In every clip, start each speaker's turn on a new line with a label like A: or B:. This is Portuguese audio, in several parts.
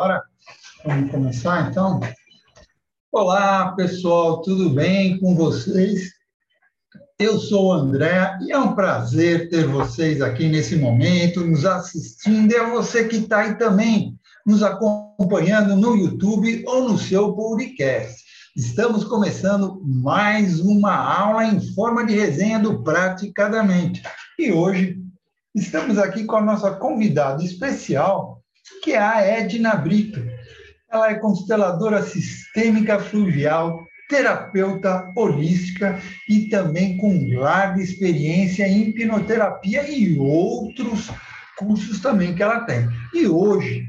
A: Bora? Vamos começar então? Olá, pessoal, tudo bem com vocês? Eu sou o André e é um prazer ter vocês aqui nesse momento, nos assistindo, e é você que está aí também nos acompanhando no YouTube ou no seu podcast. Estamos começando mais uma aula em forma de resenha do Praticadamente. E hoje estamos aqui com a nossa convidada especial, que é a Edna Brito. Ela é consteladora sistêmica fluvial, terapeuta holística e também com larga experiência em hipnoterapia e outros cursos também que ela tem. E hoje,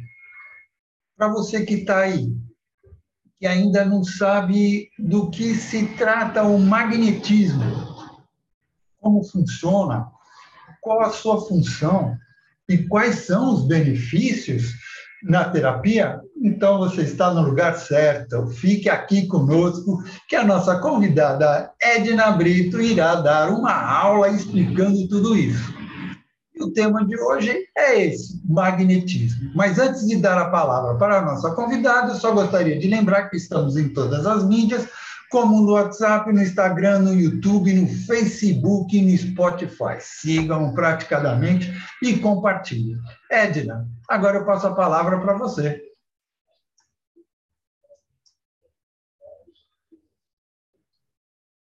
A: para você que está aí, que ainda não sabe do que se trata o magnetismo, como funciona, qual a sua função e quais são os benefícios na terapia, então você está no lugar certo. Fique aqui conosco, que a nossa convidada Edna Brito irá dar uma aula explicando tudo isso. E o tema de hoje é esse, magnetismo. Mas antes de dar a palavra para a nossa convidada, eu só gostaria de lembrar que estamos em todas as mídias, como no WhatsApp, no Instagram, no YouTube, no Facebook e no Spotify. Sigam praticadamente e compartilhem. Edna, agora eu passo a palavra para você.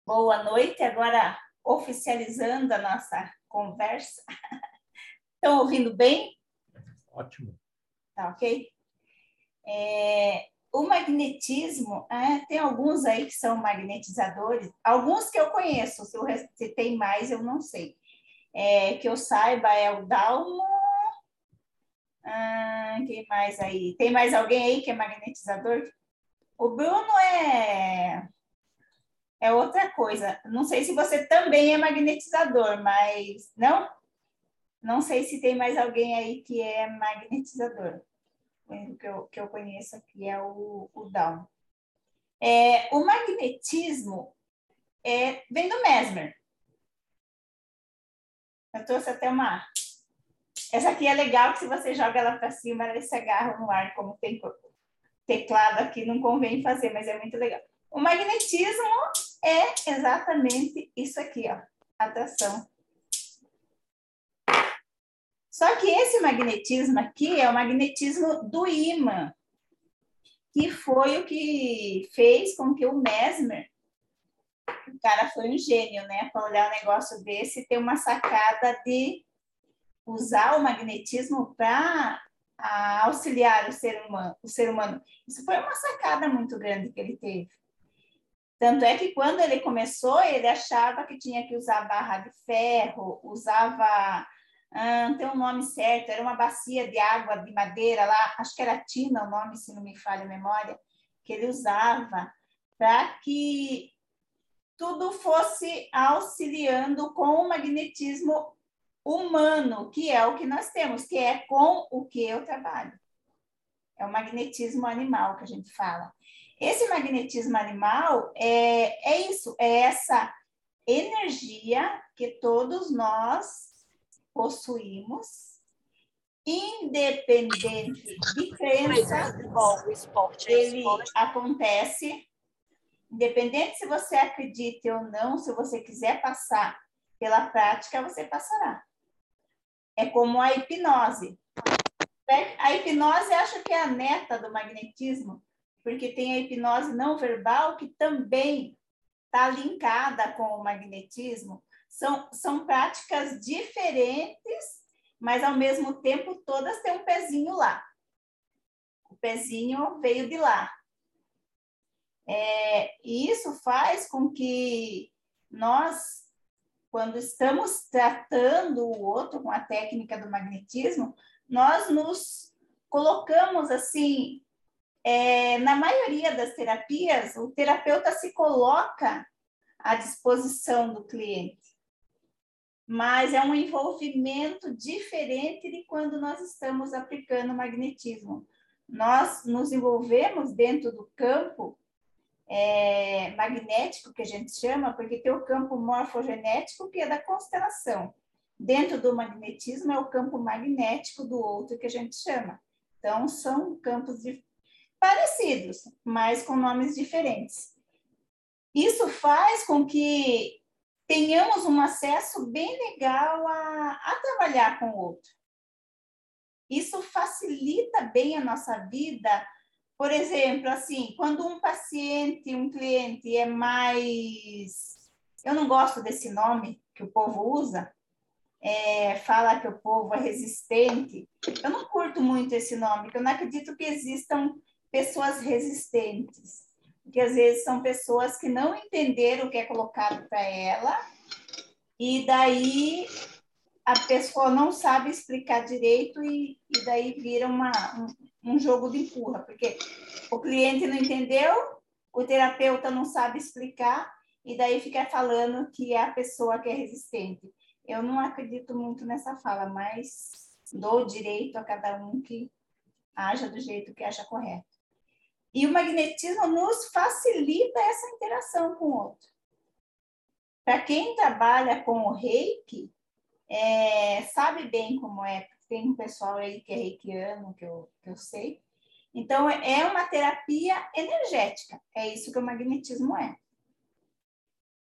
B: Boa noite, agora oficializando a nossa conversa. Estão ouvindo bem?
A: Ótimo.
B: Tá ok? É, o magnetismo, é, tem alguns aí que são magnetizadores, alguns que eu conheço, se, eu, se tem mais eu não sei. É, que eu saiba é o Dalmo. Ah, quem mais aí? Tem mais alguém aí que é magnetizador? O Bruno é é outra coisa. Não sei se você também é magnetizador, mas não? Não sei se tem mais alguém aí que é magnetizador que eu, que eu conheço aqui é o, o Down. É, o magnetismo é, vem do Mesmer. Eu trouxe até uma. Essa aqui é legal, que se você joga ela para cima, ela se agarra no ar, como tem teclado aqui, não convém fazer, mas é muito legal. O magnetismo é exatamente isso aqui, ó, atração só que esse magnetismo aqui é o magnetismo do ímã, que foi o que fez com que o Mesmer, o cara foi um gênio, né, para olhar um negócio desse ter uma sacada de usar o magnetismo para auxiliar o ser humano, o ser humano. Isso foi uma sacada muito grande que ele teve. Tanto é que quando ele começou, ele achava que tinha que usar barra de ferro, usava ah, tem um nome certo, era uma bacia de água de madeira lá, acho que era Tina o nome, se não me falha a memória, que ele usava para que tudo fosse auxiliando com o magnetismo humano, que é o que nós temos, que é com o que eu trabalho. É o magnetismo animal que a gente fala. Esse magnetismo animal é, é isso, é essa energia que todos nós possuímos, independente de crença, o esporte, ele acontece, independente se você acredite ou não, se você quiser passar pela prática, você passará. É como a hipnose. A hipnose acho que é a neta do magnetismo, porque tem a hipnose não verbal que também está linkada com o magnetismo, são, são práticas diferentes, mas ao mesmo tempo todas têm um pezinho lá. O pezinho veio de lá. É, e isso faz com que nós, quando estamos tratando o outro com a técnica do magnetismo, nós nos colocamos assim. É, na maioria das terapias, o terapeuta se coloca à disposição do cliente mas é um envolvimento diferente de quando nós estamos aplicando magnetismo. Nós nos envolvemos dentro do campo é, magnético, que a gente chama, porque tem o campo morfogenético, que é da constelação. Dentro do magnetismo é o campo magnético do outro, que a gente chama. Então, são campos parecidos, mas com nomes diferentes. Isso faz com que tenhamos um acesso bem legal a, a trabalhar com o outro. Isso facilita bem a nossa vida. Por exemplo, assim, quando um paciente, um cliente é mais. Eu não gosto desse nome que o povo usa, é, fala que o povo é resistente. Eu não curto muito esse nome, porque eu não acredito que existam pessoas resistentes. Porque às vezes são pessoas que não entenderam o que é colocado para ela, e daí a pessoa não sabe explicar direito e, e daí vira uma, um, um jogo de empurra, porque o cliente não entendeu, o terapeuta não sabe explicar, e daí fica falando que é a pessoa que é resistente. Eu não acredito muito nessa fala, mas dou direito a cada um que haja do jeito que acha correto. E o magnetismo nos facilita essa interação com o outro. Para quem trabalha com o reiki, é, sabe bem como é, tem um pessoal aí que é reikiano, que eu, que eu sei. Então, é uma terapia energética, é isso que o magnetismo é.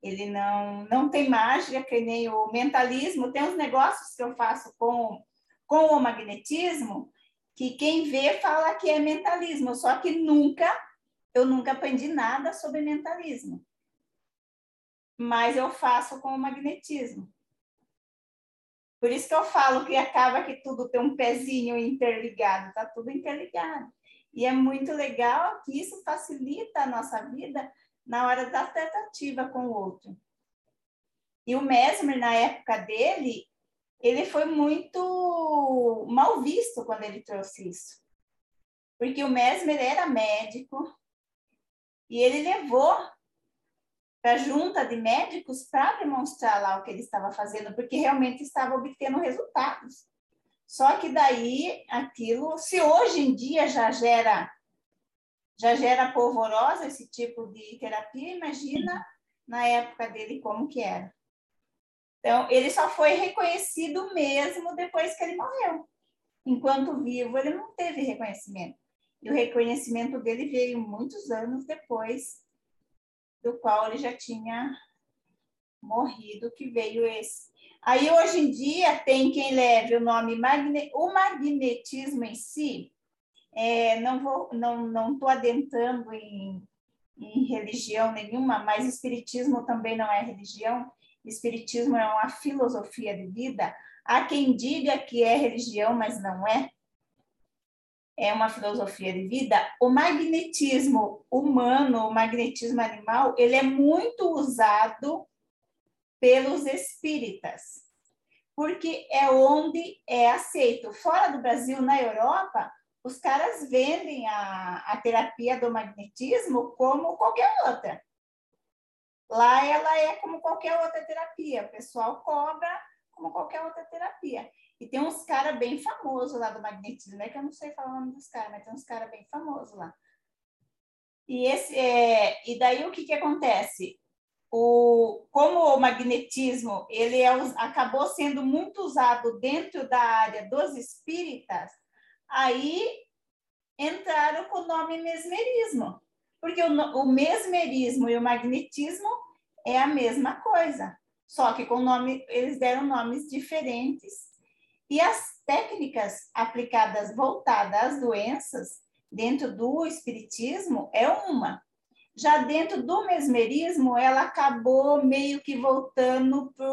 B: Ele não, não tem mágica, que nem o mentalismo. Tem uns negócios que eu faço com, com o magnetismo que quem vê fala que é mentalismo, só que nunca, eu nunca aprendi nada sobre mentalismo. Mas eu faço com o magnetismo. Por isso que eu falo que acaba que tudo tem um pezinho interligado, tá tudo interligado. E é muito legal que isso facilita a nossa vida na hora da tratativa com o outro. E o Mesmer, na época dele, ele foi muito mal visto quando ele trouxe isso. Porque o Mesmer era médico e ele levou para a junta de médicos para demonstrar lá o que ele estava fazendo, porque realmente estava obtendo resultados. Só que daí aquilo, se hoje em dia já gera já gera polvorosa esse tipo de terapia, imagina na época dele como que era. Então, ele só foi reconhecido mesmo depois que ele morreu. Enquanto vivo, ele não teve reconhecimento. E o reconhecimento dele veio muitos anos depois do qual ele já tinha morrido, que veio esse. Aí, hoje em dia, tem quem leve o nome magne... o magnetismo em si, é, não vou, não não estou adentrando em, em religião nenhuma, mas espiritismo também não é religião. Espiritismo é uma filosofia de vida. Há quem diga que é religião, mas não é. É uma filosofia de vida. O magnetismo humano, o magnetismo animal, ele é muito usado pelos espíritas, porque é onde é aceito. Fora do Brasil, na Europa, os caras vendem a, a terapia do magnetismo como qualquer outra. Lá ela é como qualquer outra terapia, o pessoal cobra como qualquer outra terapia. E tem uns caras bem famosos lá do magnetismo, é que eu não sei falar o nome dos caras, mas tem uns caras bem famosos lá. E, esse, é, e daí o que, que acontece? O, como o magnetismo ele é, acabou sendo muito usado dentro da área dos espíritas, Aí entraram com o nome mesmerismo, porque o, o mesmerismo e o magnetismo é a mesma coisa, só que com nome, eles deram nomes diferentes. E as técnicas aplicadas voltadas às doenças dentro do espiritismo é uma. Já dentro do mesmerismo, ela acabou meio que voltando para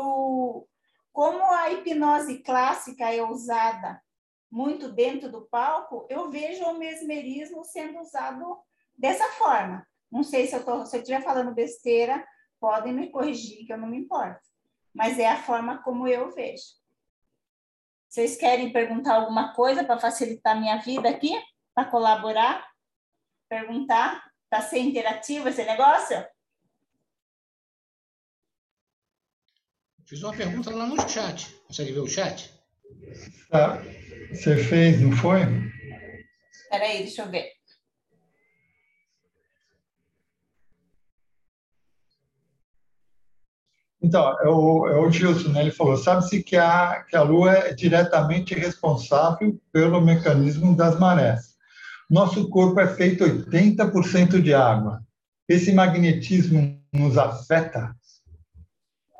B: como a hipnose clássica é usada muito dentro do palco, eu vejo o mesmerismo sendo usado dessa forma. Não sei se eu, tô, se falando besteira, podem me corrigir, que eu não me importo. Mas é a forma como eu vejo. Vocês querem perguntar alguma coisa para facilitar a minha vida aqui? Para colaborar? Perguntar? Para ser interativo esse negócio?
C: Fiz uma pergunta lá no chat. Consegue ver o chat?
A: Tá. Você fez, não foi?
B: Espera aí, deixa eu ver.
A: Então, é o, é o Gilson, né? ele falou, sabe-se que a, que a Lua é diretamente responsável pelo mecanismo das marés. Nosso corpo é feito 80% de água. Esse magnetismo nos afeta?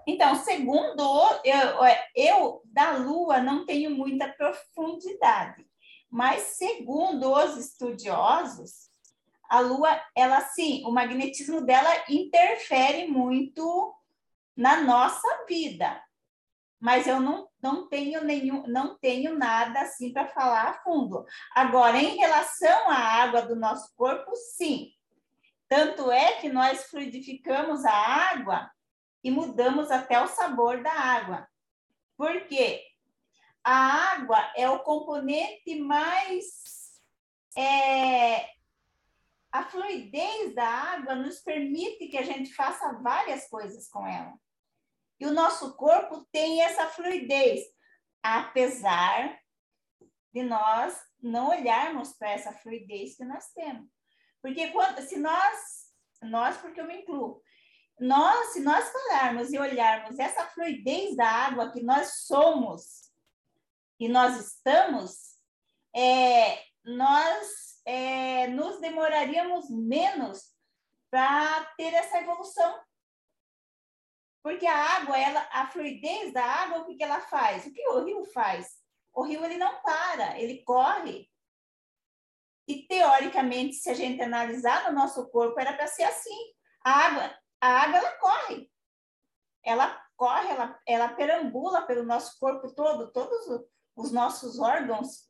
B: Então, segundo eu, eu da Lua não tenho muita profundidade, mas segundo os estudiosos, a Lua, ela sim, o magnetismo dela interfere muito na nossa vida. Mas eu não, não tenho nenhum, não tenho nada assim para falar a fundo. Agora, em relação à água do nosso corpo, sim. Tanto é que nós fluidificamos a água e mudamos até o sabor da água. Por quê? A água é o componente mais é, a fluidez da água nos permite que a gente faça várias coisas com ela. E o nosso corpo tem essa fluidez, apesar de nós não olharmos para essa fluidez que nós temos. Porque quando, se nós, nós porque eu me incluo, nós, se nós falarmos e olharmos essa fluidez da água que nós somos e nós estamos, é, nós é, nos demoraríamos menos para ter essa evolução. Porque a água, ela, a fluidez da água, o que, que ela faz? O que o rio faz? O rio ele não para, ele corre. E teoricamente, se a gente analisar no nosso corpo, era para ser assim. A água, a água ela corre. Ela corre, ela, ela perambula pelo nosso corpo todo, todos os nossos órgãos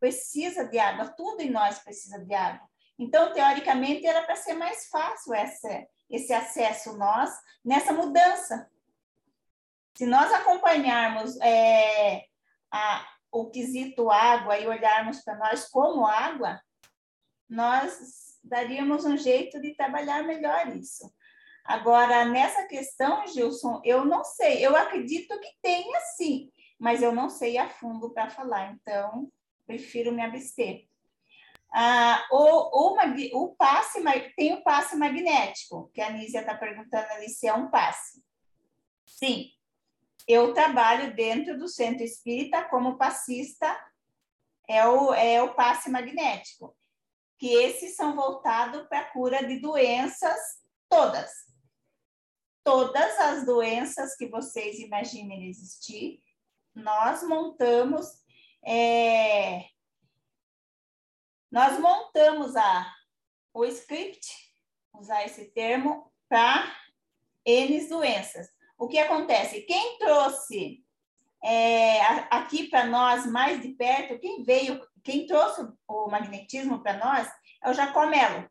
B: precisa de água, tudo em nós precisa de água. Então, teoricamente, era para ser mais fácil essa, esse acesso nós nessa mudança. Se nós acompanharmos é, a, o quesito água e olharmos para nós como água, nós daríamos um jeito de trabalhar melhor isso. Agora, nessa questão, Gilson, eu não sei. Eu acredito que tenha sim, mas eu não sei a fundo para falar, então prefiro me abster. Ah, o, o, passe, tem o passe magnético, que a Nízia está perguntando ali se é um passe. Sim, eu trabalho dentro do centro espírita como passista, é o, é o passe magnético, que esses são voltados para a cura de doenças todas. Todas as doenças que vocês imaginem existir, nós montamos é, nós montamos a, o script, usar esse termo, para N doenças. O que acontece? Quem trouxe é, aqui para nós, mais de perto, quem veio, quem trouxe o magnetismo para nós é o Jacomelo.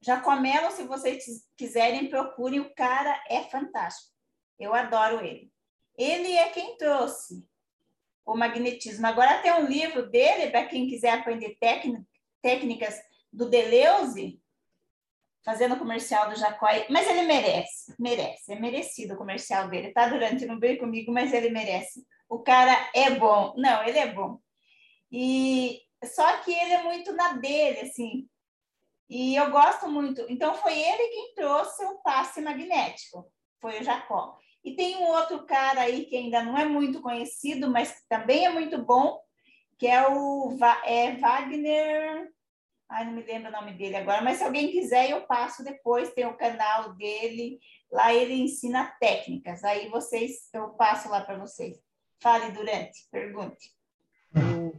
B: Jacomelo, se vocês quiserem, procurem, o cara é fantástico. Eu adoro ele. Ele é quem trouxe o magnetismo. Agora tem um livro dele, para quem quiser aprender técnicas do Deleuze, fazendo comercial do Jacói, mas ele merece, merece, é merecido o comercial dele, tá? Durante não veio comigo, mas ele merece. O cara é bom, não, ele é bom. E só que ele é muito na dele, assim. E eu gosto muito. Então foi ele quem trouxe o passe magnético, foi o Jacó. E tem um outro cara aí que ainda não é muito conhecido, mas também é muito bom, que é o é Wagner. Ai, não me lembro o nome dele agora, mas se alguém quiser, eu passo depois. Tem o canal dele, lá ele ensina técnicas. Aí vocês, eu passo lá para vocês. Fale durante, pergunte.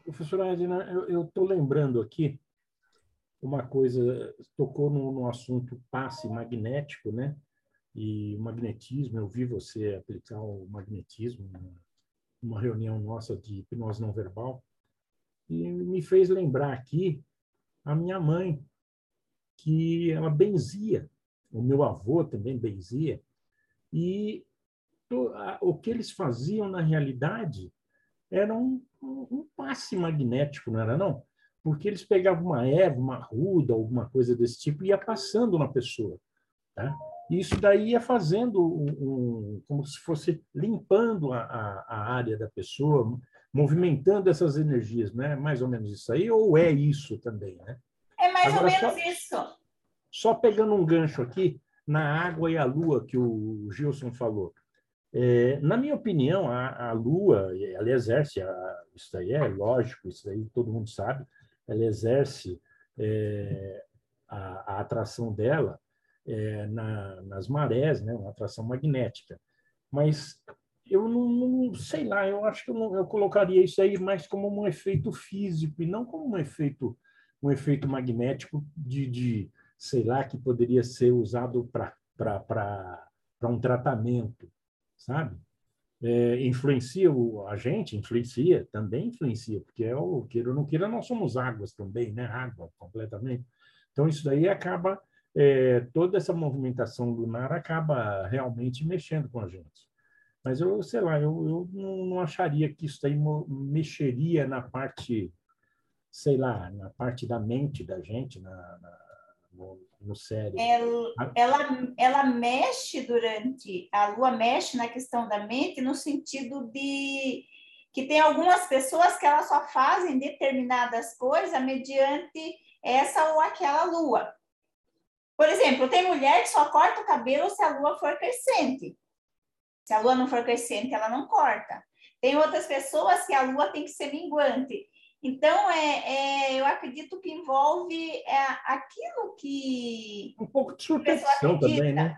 D: professora Edna, eu estou lembrando aqui uma coisa, tocou no, no assunto passe magnético, né? E o magnetismo. Eu vi você aplicar o magnetismo numa reunião nossa de hipnose não verbal e me fez lembrar aqui a minha mãe, que ela benzia, o meu avô também benzia, e o que eles faziam na realidade era um, um passe magnético, não era não? Porque eles pegavam uma erva, uma ruda, alguma coisa desse tipo e ia passando na pessoa, tá? E isso daí ia fazendo um, um, como se fosse limpando a, a, área da pessoa, movimentando essas energias, né? Mais ou menos isso aí, ou é isso também, né?
B: É mais Agora, ou menos só, isso.
D: Só pegando um gancho aqui, na água e a lua que o Gilson falou. É, na minha opinião, a, a Lua, ela exerce, a, isso aí é lógico, isso aí todo mundo sabe, ela exerce é, a, a, atração dela é, na, nas marés, né, uma atração magnética. Mas eu não, não, sei lá, eu acho que eu, não, eu colocaria isso aí mais como um efeito físico e não como um efeito um efeito magnético de, de sei lá que poderia ser usado para um tratamento sabe? É, influencia o, a gente, influencia, também influencia, porque é o queira ou não queira, nós somos águas também, né? Água, completamente. Então, isso daí acaba, é, toda essa movimentação lunar acaba realmente mexendo com a gente. Mas eu, sei lá, eu, eu não acharia que isso aí mexeria na parte, sei lá, na parte da mente da gente, na, na no, no cérebro.
B: Ela, ela, ela mexe durante, a lua mexe na questão da mente no sentido de que tem algumas pessoas que elas só fazem determinadas coisas mediante essa ou aquela lua. Por exemplo, tem mulher que só corta o cabelo se a lua for crescente. Se a lua não for crescente, ela não corta. Tem outras pessoas que a lua tem que ser minguante. Então, é, é, eu acredito que envolve é, aquilo que.
D: Um pouco de superstição também, né?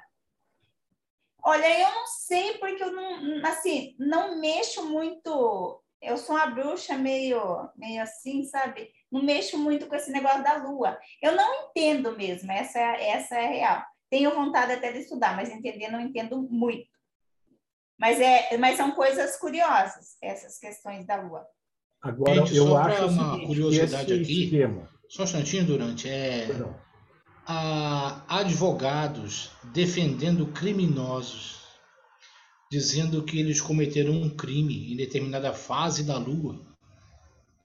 B: Olha, eu não sei, porque eu não, assim, não mexo muito. Eu sou uma bruxa meio, meio assim, sabe? Não mexo muito com esse negócio da lua. Eu não entendo mesmo, essa, essa é a real. Tenho vontade até de estudar, mas entender não entendo muito. Mas, é, mas são coisas curiosas, essas questões da lua.
C: Agora, Gente, eu acho uma seguinte, curiosidade aqui, esquema... só um instantinho, Durante, é a, advogados defendendo criminosos, dizendo que eles cometeram um crime em determinada fase da Lua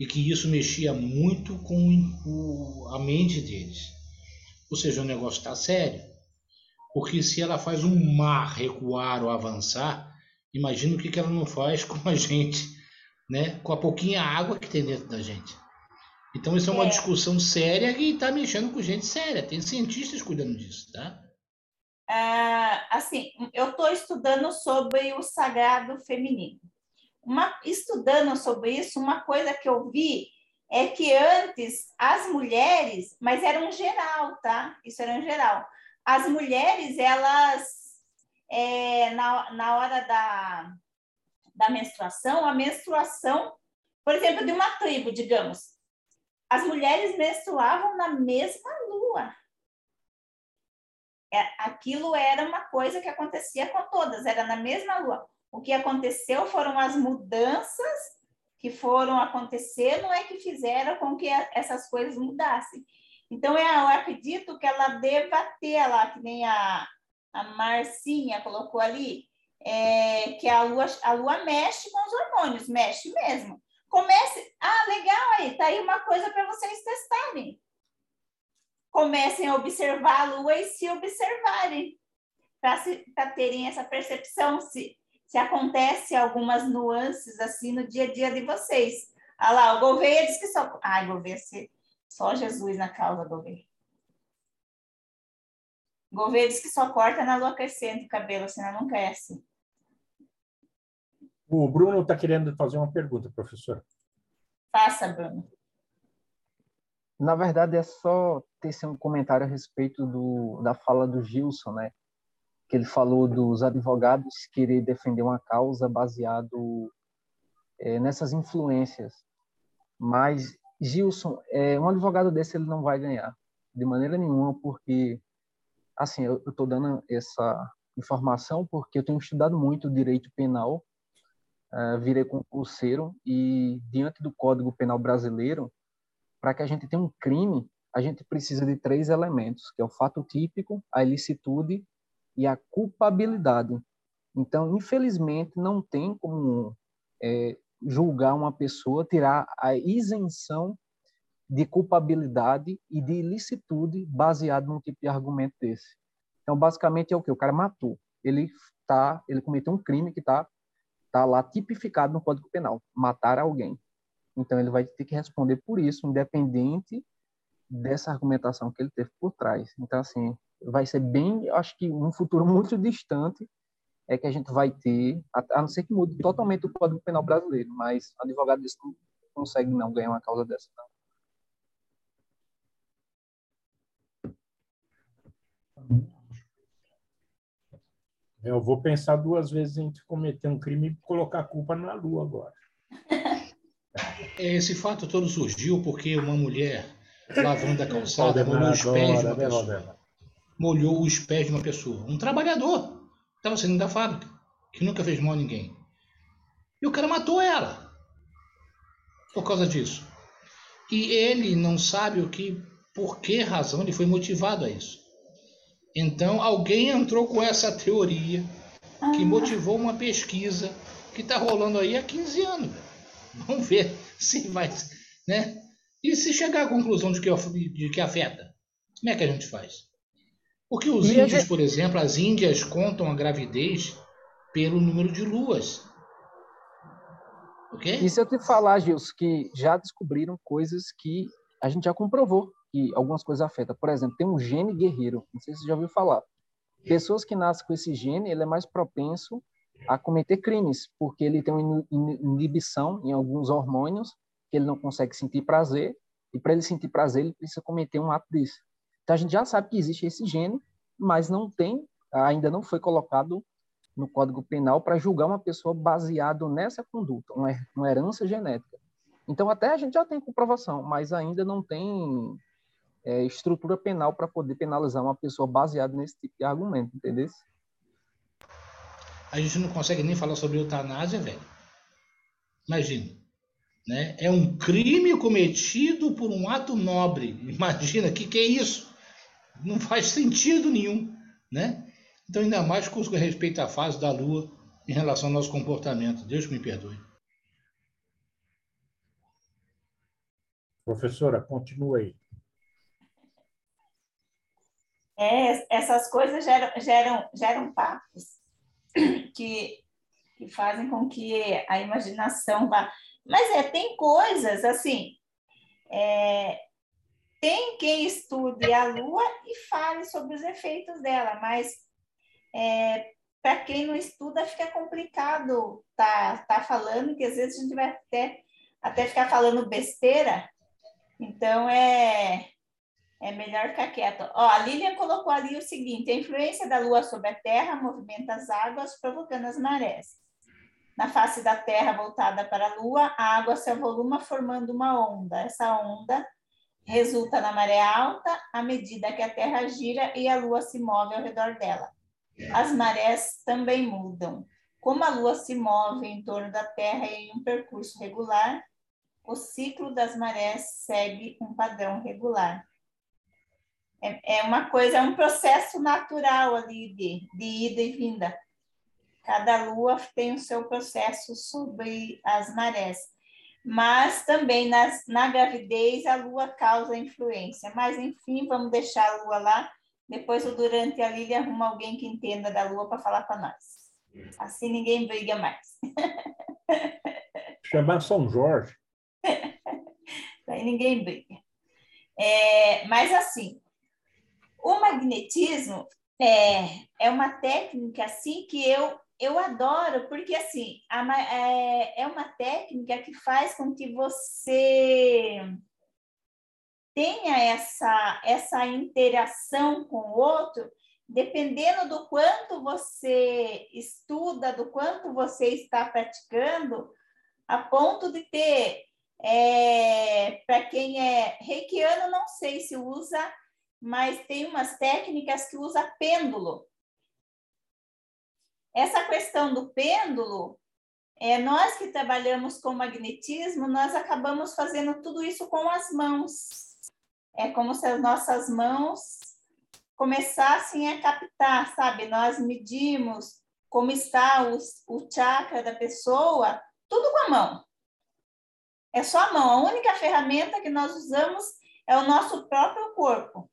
C: e que isso mexia muito com o, a mente deles. Ou seja, o negócio está sério, porque se ela faz um mar recuar ou avançar, imagina o que, que ela não faz com a gente né? Com a pouquinha água que tem dentro da gente. Então isso é uma é. discussão séria e está mexendo com gente séria. Tem cientistas cuidando disso, tá?
B: Ah, assim, eu estou estudando sobre o sagrado feminino. Uma, estudando sobre isso, uma coisa que eu vi é que antes as mulheres, mas era um geral, tá? Isso era um geral. As mulheres, elas, é, na, na hora da, da menstruação, a menstruação, por exemplo, de uma tribo, digamos, as mulheres menstruavam na mesma lua. É, aquilo era uma coisa que acontecia com todas, era na mesma lua. O que aconteceu foram as mudanças que foram acontecer, não é que fizeram com que essas coisas mudassem. Então, eu acredito que ela deva ter lá, que nem a, a Marcinha colocou ali, é, que a lua, a lua mexe com os hormônios, mexe mesmo. Comece. Ah, legal aí, tá aí uma coisa para vocês testarem. Comecem a observar a lua e se observarem, para terem essa percepção se, se acontece algumas nuances assim no dia a dia de vocês. Ah lá, o Gouveia diz que só. Ai, Gouveia, só Jesus na causa, Gouveia. Gouveia diz que só corta na lua crescente o cabelo, senão não cresce.
D: O Bruno está querendo fazer uma pergunta, professor.
B: Faça, Bruno.
E: Na verdade, é só ter um comentário a respeito do, da fala do Gilson, né? Que ele falou dos advogados querer defender uma causa baseado é, nessas influências. Mas, Gilson, é, um advogado desse ele não vai ganhar, de maneira nenhuma, porque, assim, eu estou dando essa informação porque eu tenho estudado muito direito penal uh, virei concurseiro e, diante do Código Penal Brasileiro, para que a gente tenha um crime, a gente precisa de três elementos, que é o fato típico, a ilicitude e a culpabilidade. Então, infelizmente, não tem como é, julgar uma pessoa, tirar a isenção de culpabilidade e de ilicitude baseado num tipo de argumento desse. Então, basicamente é o que o cara matou. Ele tá, ele cometeu um crime que está Está lá tipificado no Código Penal, matar alguém. Então ele vai ter que responder por isso, independente dessa argumentação que ele teve por trás. Então, assim, vai ser bem, acho que um futuro muito distante é que a gente vai ter, a, não ser que mude totalmente o Código Penal brasileiro, mas advogado desse não consegue não ganhar uma causa dessa, não.
D: Eu vou pensar duas vezes em cometer um crime e colocar a culpa na Lua agora.
C: Esse fato todo surgiu porque uma mulher lavando a calçada molhou os pés de uma pessoa. Molhou os pés de uma pessoa. Um trabalhador estava saindo da fábrica, que nunca fez mal a ninguém. E o cara matou ela por causa disso. E ele não sabe o que, por que razão ele foi motivado a isso. Então alguém entrou com essa teoria que ah. motivou uma pesquisa que está rolando aí há 15 anos. Vamos ver se vai, né? E se chegar à conclusão de que, de que afeta, como é que a gente faz? Porque os índios, por exemplo, as índias contam a gravidez pelo número de luas.
E: Ok? E se eu te falar, Gilson, que já descobriram coisas que a gente já comprovou que algumas coisas afetam. Por exemplo, tem um gene guerreiro, não sei se você já ouviu falar. Pessoas que nascem com esse gene, ele é mais propenso a cometer crimes, porque ele tem uma inibição em alguns hormônios que ele não consegue sentir prazer, e para ele sentir prazer, ele precisa cometer um ato desse. Então a gente já sabe que existe esse gene, mas não tem, ainda não foi colocado no Código Penal para julgar uma pessoa baseado nessa conduta, uma herança genética. Então até a gente já tem comprovação, mas ainda não tem é, estrutura penal para poder penalizar uma pessoa baseada nesse tipo de argumento, entendeu?
C: A gente não consegue nem falar sobre eutanásia, velho. Imagina. Né? É um crime cometido por um ato nobre. Imagina, que que é isso? Não faz sentido nenhum, né? Então, ainda mais com respeito à fase da Lua em relação ao nosso comportamento. Deus me perdoe.
D: Professora, continue aí.
B: É, essas coisas geram, geram, geram papos que, que fazem com que a imaginação vá. Mas é, tem coisas assim. É, tem quem estude a Lua e fale sobre os efeitos dela, mas é, para quem não estuda fica complicado tá, tá falando, que às vezes a gente vai até, até ficar falando besteira. Então é é melhor ficar quieto. Ó, a Lilian colocou ali o seguinte: a influência da Lua sobre a Terra movimenta as águas, provocando as marés. Na face da Terra voltada para a Lua, a água se avoluma formando uma onda. Essa onda resulta na maré alta à medida que a Terra gira e a Lua se move ao redor dela. As marés também mudam. Como a Lua se move em torno da Terra em um percurso regular, o ciclo das marés segue um padrão regular. É, é uma coisa, é um processo natural ali de, de ida e vinda. Cada lua tem o seu processo sobre as marés. Mas também nas, na gravidez a lua causa influência. Mas, enfim, vamos deixar a lua lá. Depois, o durante a Lília arruma alguém que entenda da lua para falar para nós. Assim ninguém briga mais.
D: Chamar São Jorge.
B: Aí ninguém briga. É, mas assim, o magnetismo é, é uma técnica assim que eu eu adoro porque assim a, é, é uma técnica que faz com que você tenha essa essa interação com o outro dependendo do quanto você estuda do quanto você está praticando a ponto de ter é, para quem é reikiano não sei se usa mas tem umas técnicas que usa pêndulo. Essa questão do pêndulo, é, nós que trabalhamos com magnetismo, nós acabamos fazendo tudo isso com as mãos. É como se as nossas mãos começassem a captar, sabe? Nós medimos como está o, o chakra da pessoa, tudo com a mão. É só a mão. A única ferramenta que nós usamos é o nosso próprio corpo.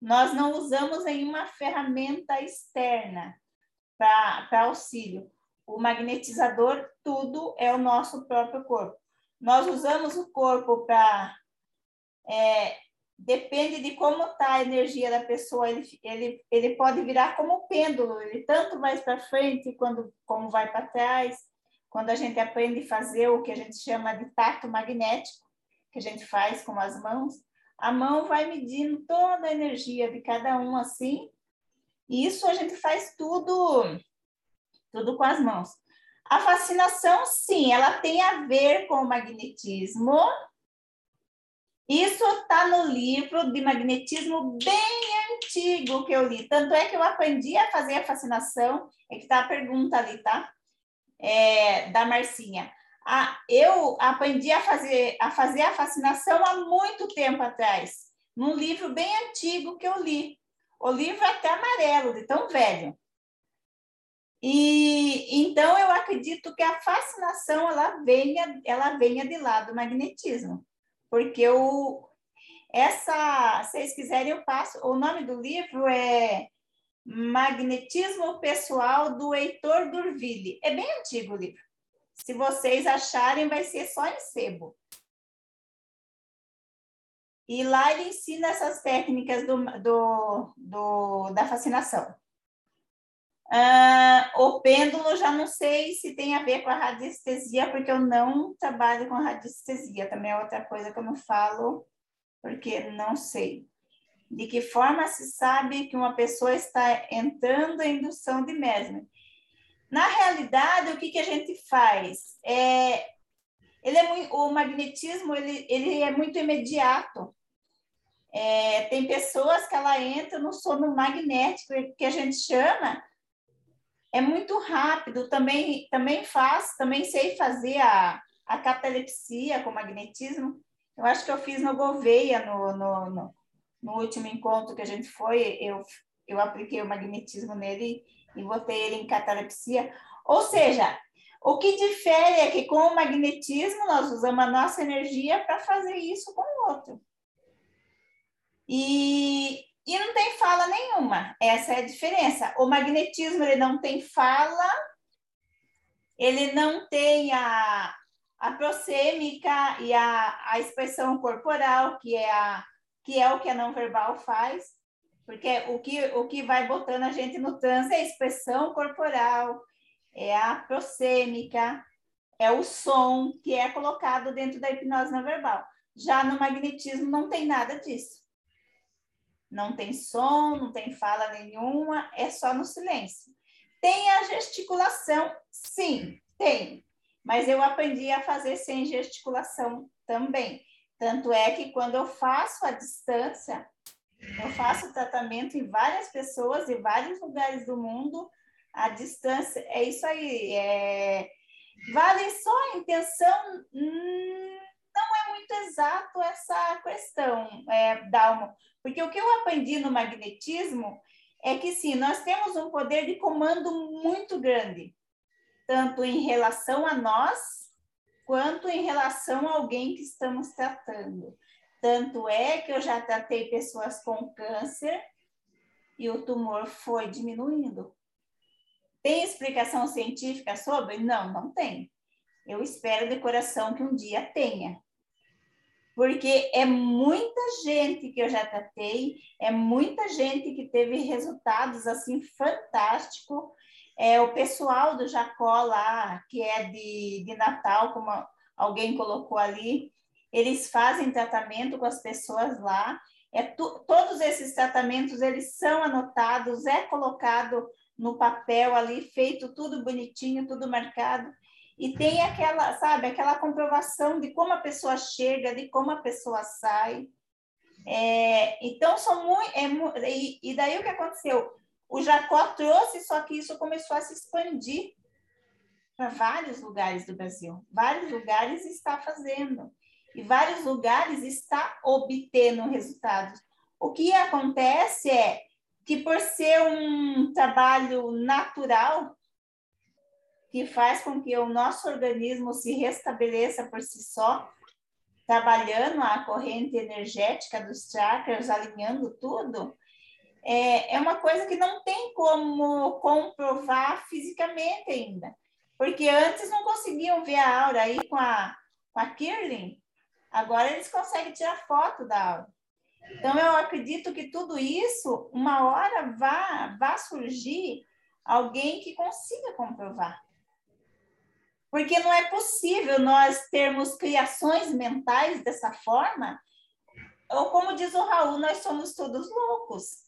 B: Nós não usamos nenhuma ferramenta externa para auxílio. O magnetizador, tudo é o nosso próprio corpo. Nós usamos o corpo para é, depende de como está a energia da pessoa, ele, ele, ele pode virar como pêndulo, ele tanto vai para frente quando, como vai para trás. Quando a gente aprende a fazer o que a gente chama de tato magnético, que a gente faz com as mãos, a mão vai medindo toda a energia de cada um assim. Isso a gente faz tudo, tudo com as mãos. A fascinação, sim, ela tem a ver com o magnetismo, isso está no livro de magnetismo bem antigo que eu li. Tanto é que eu aprendi a fazer a fascinação. É que está a pergunta ali, tá? É, da Marcinha. Ah, eu aprendi a fazer, a fazer a fascinação há muito tempo atrás, num livro bem antigo que eu li. O livro é até amarelo, de tão velho. E então eu acredito que a fascinação ela venha, ela venha de lá do magnetismo porque o, essa, se vocês quiserem, eu passo. O nome do livro é Magnetismo Pessoal do Heitor Durville. É bem antigo o livro. Se vocês acharem, vai ser só em sebo. E lá ele ensina essas técnicas do, do, do da fascinação. Uh, o pêndulo, já não sei se tem a ver com a radiestesia, porque eu não trabalho com radiestesia. Também é outra coisa que eu não falo, porque não sei. De que forma se sabe que uma pessoa está entrando em indução de mesmo? Na realidade, o que, que a gente faz? É, ele é muito, o magnetismo ele, ele é muito imediato. É, tem pessoas que ela entra no sono magnético, que a gente chama, é muito rápido, também, também faço, também sei fazer a, a catalepsia com magnetismo. Eu acho que eu fiz no Gouveia, no, no, no, no último encontro que a gente foi, eu, eu apliquei o magnetismo nele e botei ele em catalepsia. Ou seja, o que difere é que com o magnetismo nós usamos a nossa energia para fazer isso com o outro. E, e não tem fala nenhuma. Essa é a diferença. O magnetismo ele não tem fala, ele não tem a, a e a, a expressão corporal, que é, a, que é o que a não verbal faz, porque o que, o que vai botando a gente no transe é a expressão corporal, é a prosêmica, é o som que é colocado dentro da hipnose não verbal. Já no magnetismo não tem nada disso não tem som, não tem fala nenhuma, é só no silêncio. Tem a gesticulação? Sim, tem. Mas eu aprendi a fazer sem gesticulação também. Tanto é que quando eu faço a distância, eu faço tratamento em várias pessoas, em vários lugares do mundo, a distância é isso aí. É... Vale só a intenção? Muito exato essa questão, é, Dalmo, porque o que eu aprendi no magnetismo é que sim, nós temos um poder de comando muito grande, tanto em relação a nós, quanto em relação a alguém que estamos tratando. Tanto é que eu já tratei pessoas com câncer e o tumor foi diminuindo. Tem explicação científica sobre? Não, não tem. Eu espero de coração que um dia tenha porque é muita gente que eu já tratei, é muita gente que teve resultados assim fantásticos. É, o pessoal do Jacó lá, que é de, de Natal, como alguém colocou ali, eles fazem tratamento com as pessoas lá. É tu, todos esses tratamentos eles são anotados, é colocado no papel ali, feito tudo bonitinho, tudo marcado e tem aquela, sabe, aquela comprovação de como a pessoa chega, de como a pessoa sai. É, então, são muito. É, e, e daí o que aconteceu? O Jacó trouxe, só que isso começou a se expandir para vários lugares do Brasil. Vários lugares está fazendo. E vários lugares está obtendo resultados. O que acontece é que, por ser um trabalho natural, que faz com que o nosso organismo se restabeleça por si só, trabalhando a corrente energética dos chakras, alinhando tudo, é, é uma coisa que não tem como comprovar fisicamente ainda. Porque antes não conseguiam ver a aura aí com a, com a Kirling, agora eles conseguem tirar foto da aura. Então, eu acredito que tudo isso, uma hora vá, vá surgir alguém que consiga comprovar. Porque não é possível nós termos criações mentais dessa forma, ou como diz o Raul, nós somos todos loucos.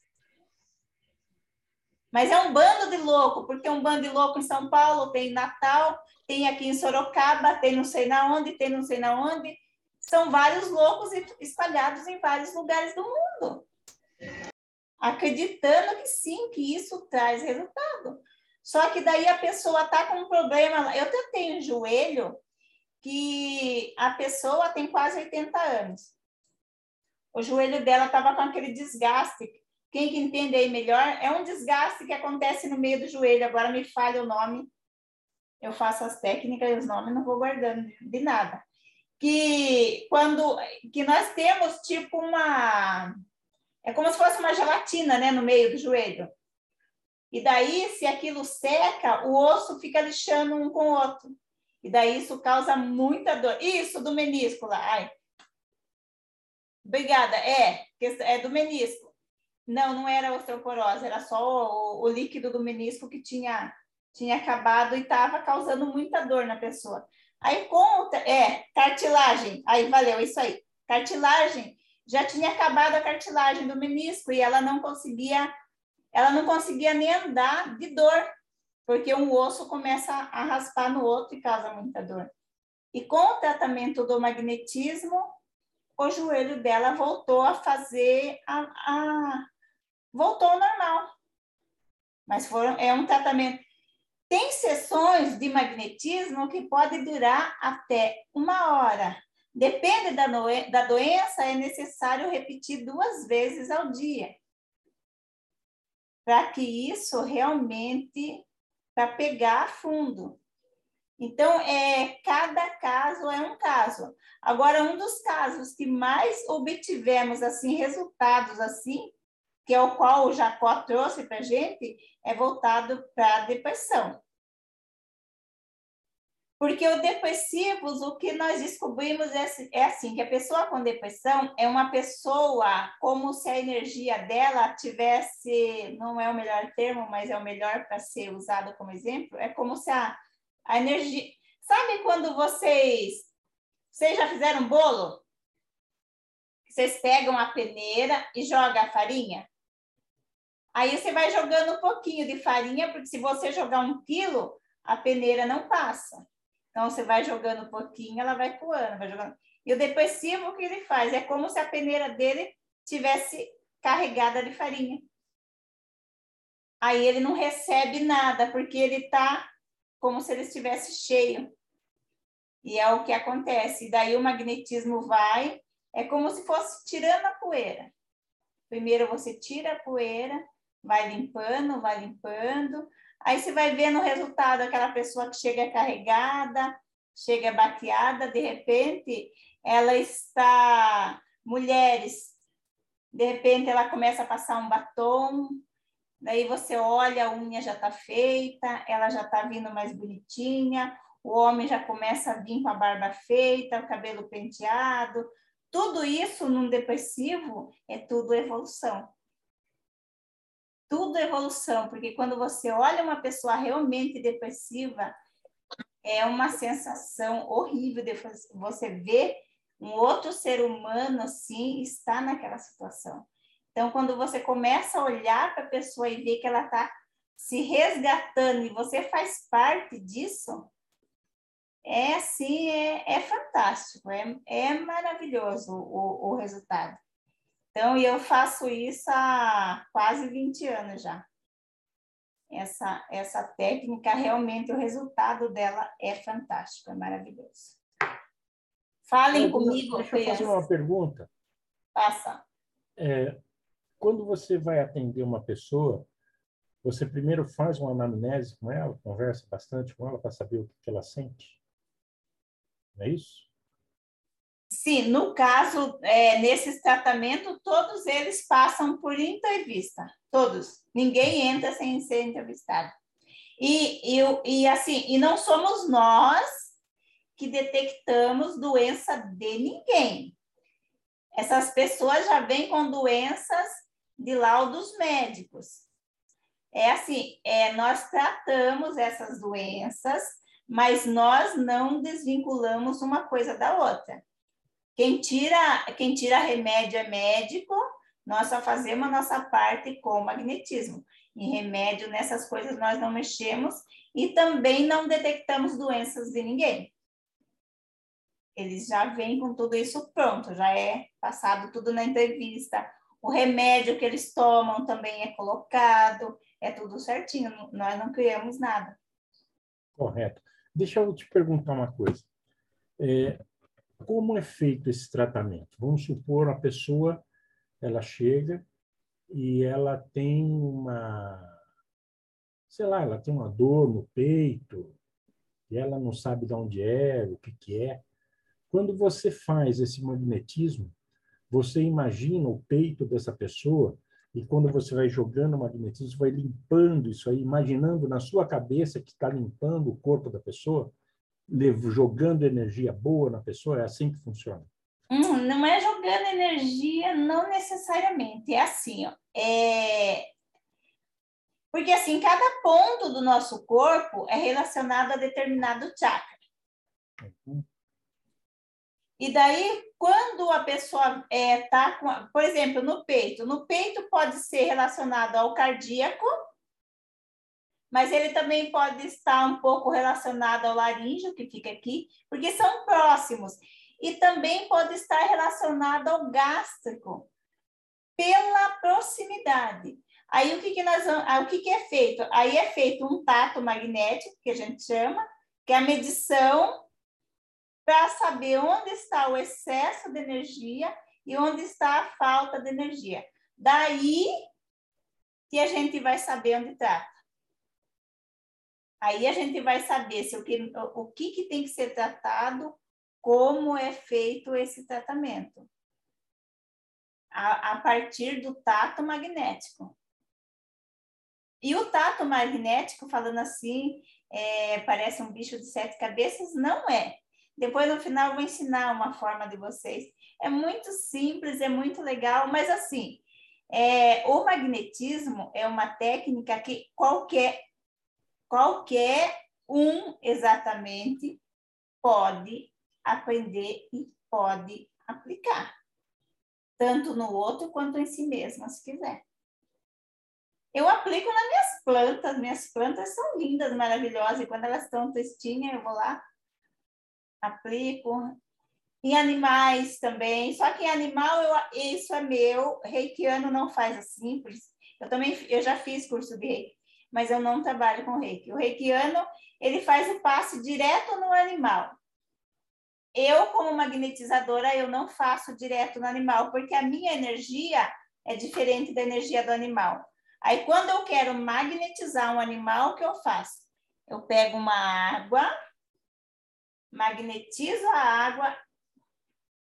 B: Mas é um bando de louco, porque um bando de louco em São Paulo, tem em Natal, tem aqui em Sorocaba, tem não sei na onde, tem não sei na onde. São vários loucos espalhados em vários lugares do mundo. Acreditando que sim, que isso traz resultado. Só que daí a pessoa está com um problema. Eu tenho um joelho que a pessoa tem quase 80 anos. O joelho dela estava com aquele desgaste. Quem que entende aí melhor? É um desgaste que acontece no meio do joelho. Agora me falha o nome. Eu faço as técnicas e os nomes não vou guardando de nada. Que quando que nós temos tipo uma é como se fosse uma gelatina, né, no meio do joelho. E daí, se aquilo seca, o osso fica lixando um com o outro. E daí isso causa muita dor. Isso do menisco lá. Ai. Obrigada. É, é do menisco. Não, não era osteoporose, era só o, o líquido do menisco que tinha, tinha acabado e estava causando muita dor na pessoa. Aí conta, é, cartilagem. Aí valeu, isso aí. Cartilagem. Já tinha acabado a cartilagem do menisco e ela não conseguia ela não conseguia nem andar de dor, porque um osso começa a raspar no outro e causa muita dor. E com o tratamento do magnetismo, o joelho dela voltou a fazer a, a voltou ao normal. Mas foram, é um tratamento. Tem sessões de magnetismo que pode durar até uma hora. Depende da, da doença, é necessário repetir duas vezes ao dia para que isso realmente para pegar fundo. Então, é, cada caso é um caso. Agora, um dos casos que mais obtivemos assim resultados assim, que é o qual o Jacó trouxe para a gente, é voltado para a depressão. Porque o depressivos, o que nós descobrimos é, é, assim, que a pessoa com depressão é uma pessoa como se a energia dela tivesse, não é o melhor termo, mas é o melhor para ser usado como exemplo, é como se a, a energia... Sabe quando vocês, vocês já fizeram um bolo? Vocês pegam a peneira e jogam a farinha? Aí você vai jogando um pouquinho de farinha, porque se você jogar um quilo, a peneira não passa. Então, você vai jogando um pouquinho, ela vai coando, vai jogando. E o depressivo, o que ele faz? É como se a peneira dele tivesse carregada de farinha. Aí ele não recebe nada, porque ele está como se ele estivesse cheio. E é o que acontece. E daí o magnetismo vai, é como se fosse tirando a poeira. Primeiro você tira a poeira, vai limpando, vai limpando, Aí você vai vendo o resultado, aquela pessoa que chega carregada, chega baqueada, de repente ela está. Mulheres, de repente ela começa a passar um batom, daí você olha, a unha já está feita, ela já está vindo mais bonitinha, o homem já começa a vir com a barba feita, o cabelo penteado. Tudo isso num depressivo é tudo evolução tudo evolução, porque quando você olha uma pessoa realmente depressiva, é uma sensação horrível de você ver um outro ser humano assim está naquela situação. Então, quando você começa a olhar para a pessoa e ver que ela está se resgatando e você faz parte disso, é assim, é, é fantástico, é, é maravilhoso o, o resultado. Então, eu faço isso há quase 20 anos já. Essa, essa técnica, realmente, o resultado dela é fantástico, é maravilhoso. Falem comigo.
D: Deixa eu fazer uma pergunta.
B: Passa.
D: É, quando você vai atender uma pessoa, você primeiro faz uma anamnese com ela, conversa bastante com ela para saber o que ela sente? Não é isso?
B: Sim, no caso, é, nesses tratamentos, todos eles passam por entrevista, todos. Ninguém entra sem ser entrevistado. E, e, e assim, e não somos nós que detectamos doença de ninguém. Essas pessoas já vêm com doenças de laudos médicos. É assim, é, nós tratamos essas doenças, mas nós não desvinculamos uma coisa da outra. Quem tira, quem tira remédio é médico, nós só fazemos a nossa parte com magnetismo. Em remédio, nessas coisas nós não mexemos e também não detectamos doenças de ninguém. Eles já vêm com tudo isso pronto, já é passado tudo na entrevista. O remédio que eles tomam também é colocado, é tudo certinho, nós não criamos nada.
D: Correto. Deixa eu te perguntar uma coisa. É, como é feito esse tratamento? Vamos supor a pessoa, ela chega e ela tem uma, sei lá, ela tem uma dor no peito e ela não sabe de onde é, o que que é. Quando você faz esse magnetismo, você imagina o peito dessa pessoa e quando você vai jogando o magnetismo, vai limpando isso aí, imaginando na sua cabeça que está limpando o corpo da pessoa, jogando energia boa na pessoa, é assim que funciona.
B: Hum, não é jogando energia, não necessariamente. É assim, ó, é... porque assim, cada ponto do nosso corpo é relacionado a determinado chakra. Uhum. E daí, quando a pessoa está é, tá com, por exemplo, no peito, no peito pode ser relacionado ao cardíaco, mas ele também pode estar um pouco relacionado ao laríngeo, que fica aqui, porque são próximos. E também pode estar relacionado ao gástrico, pela proximidade. Aí o que, que nós o que, que é feito? Aí é feito um tato magnético, que a gente chama, que é a medição para saber onde está o excesso de energia e onde está a falta de energia. Daí que a gente vai saber onde está. Aí a gente vai saber se o que, o que, que tem que ser tratado, como é feito esse tratamento. A, a partir do tato magnético. E o tato magnético, falando assim, é, parece um bicho de sete cabeças, não é. Depois, no final, eu vou ensinar uma forma de vocês. É muito simples, é muito legal, mas assim, é, o magnetismo é uma técnica que qualquer qualquer um exatamente pode aprender e pode aplicar, tanto no outro quanto em si mesmo, se quiser. Eu aplico nas minhas plantas, minhas plantas são lindas, maravilhosas, e quando elas estão tristinhas, eu vou lá, aplico. Em animais também, só que em animal eu, isso é meu, reikiano não faz assim, eu também eu já fiz curso de reiki mas eu não trabalho com reiki. O reikiano, ele faz o passe direto no animal. Eu, como magnetizadora, eu não faço direto no animal, porque a minha energia é diferente da energia do animal. Aí, quando eu quero magnetizar um animal, o que eu faço? Eu pego uma água, magnetizo a água.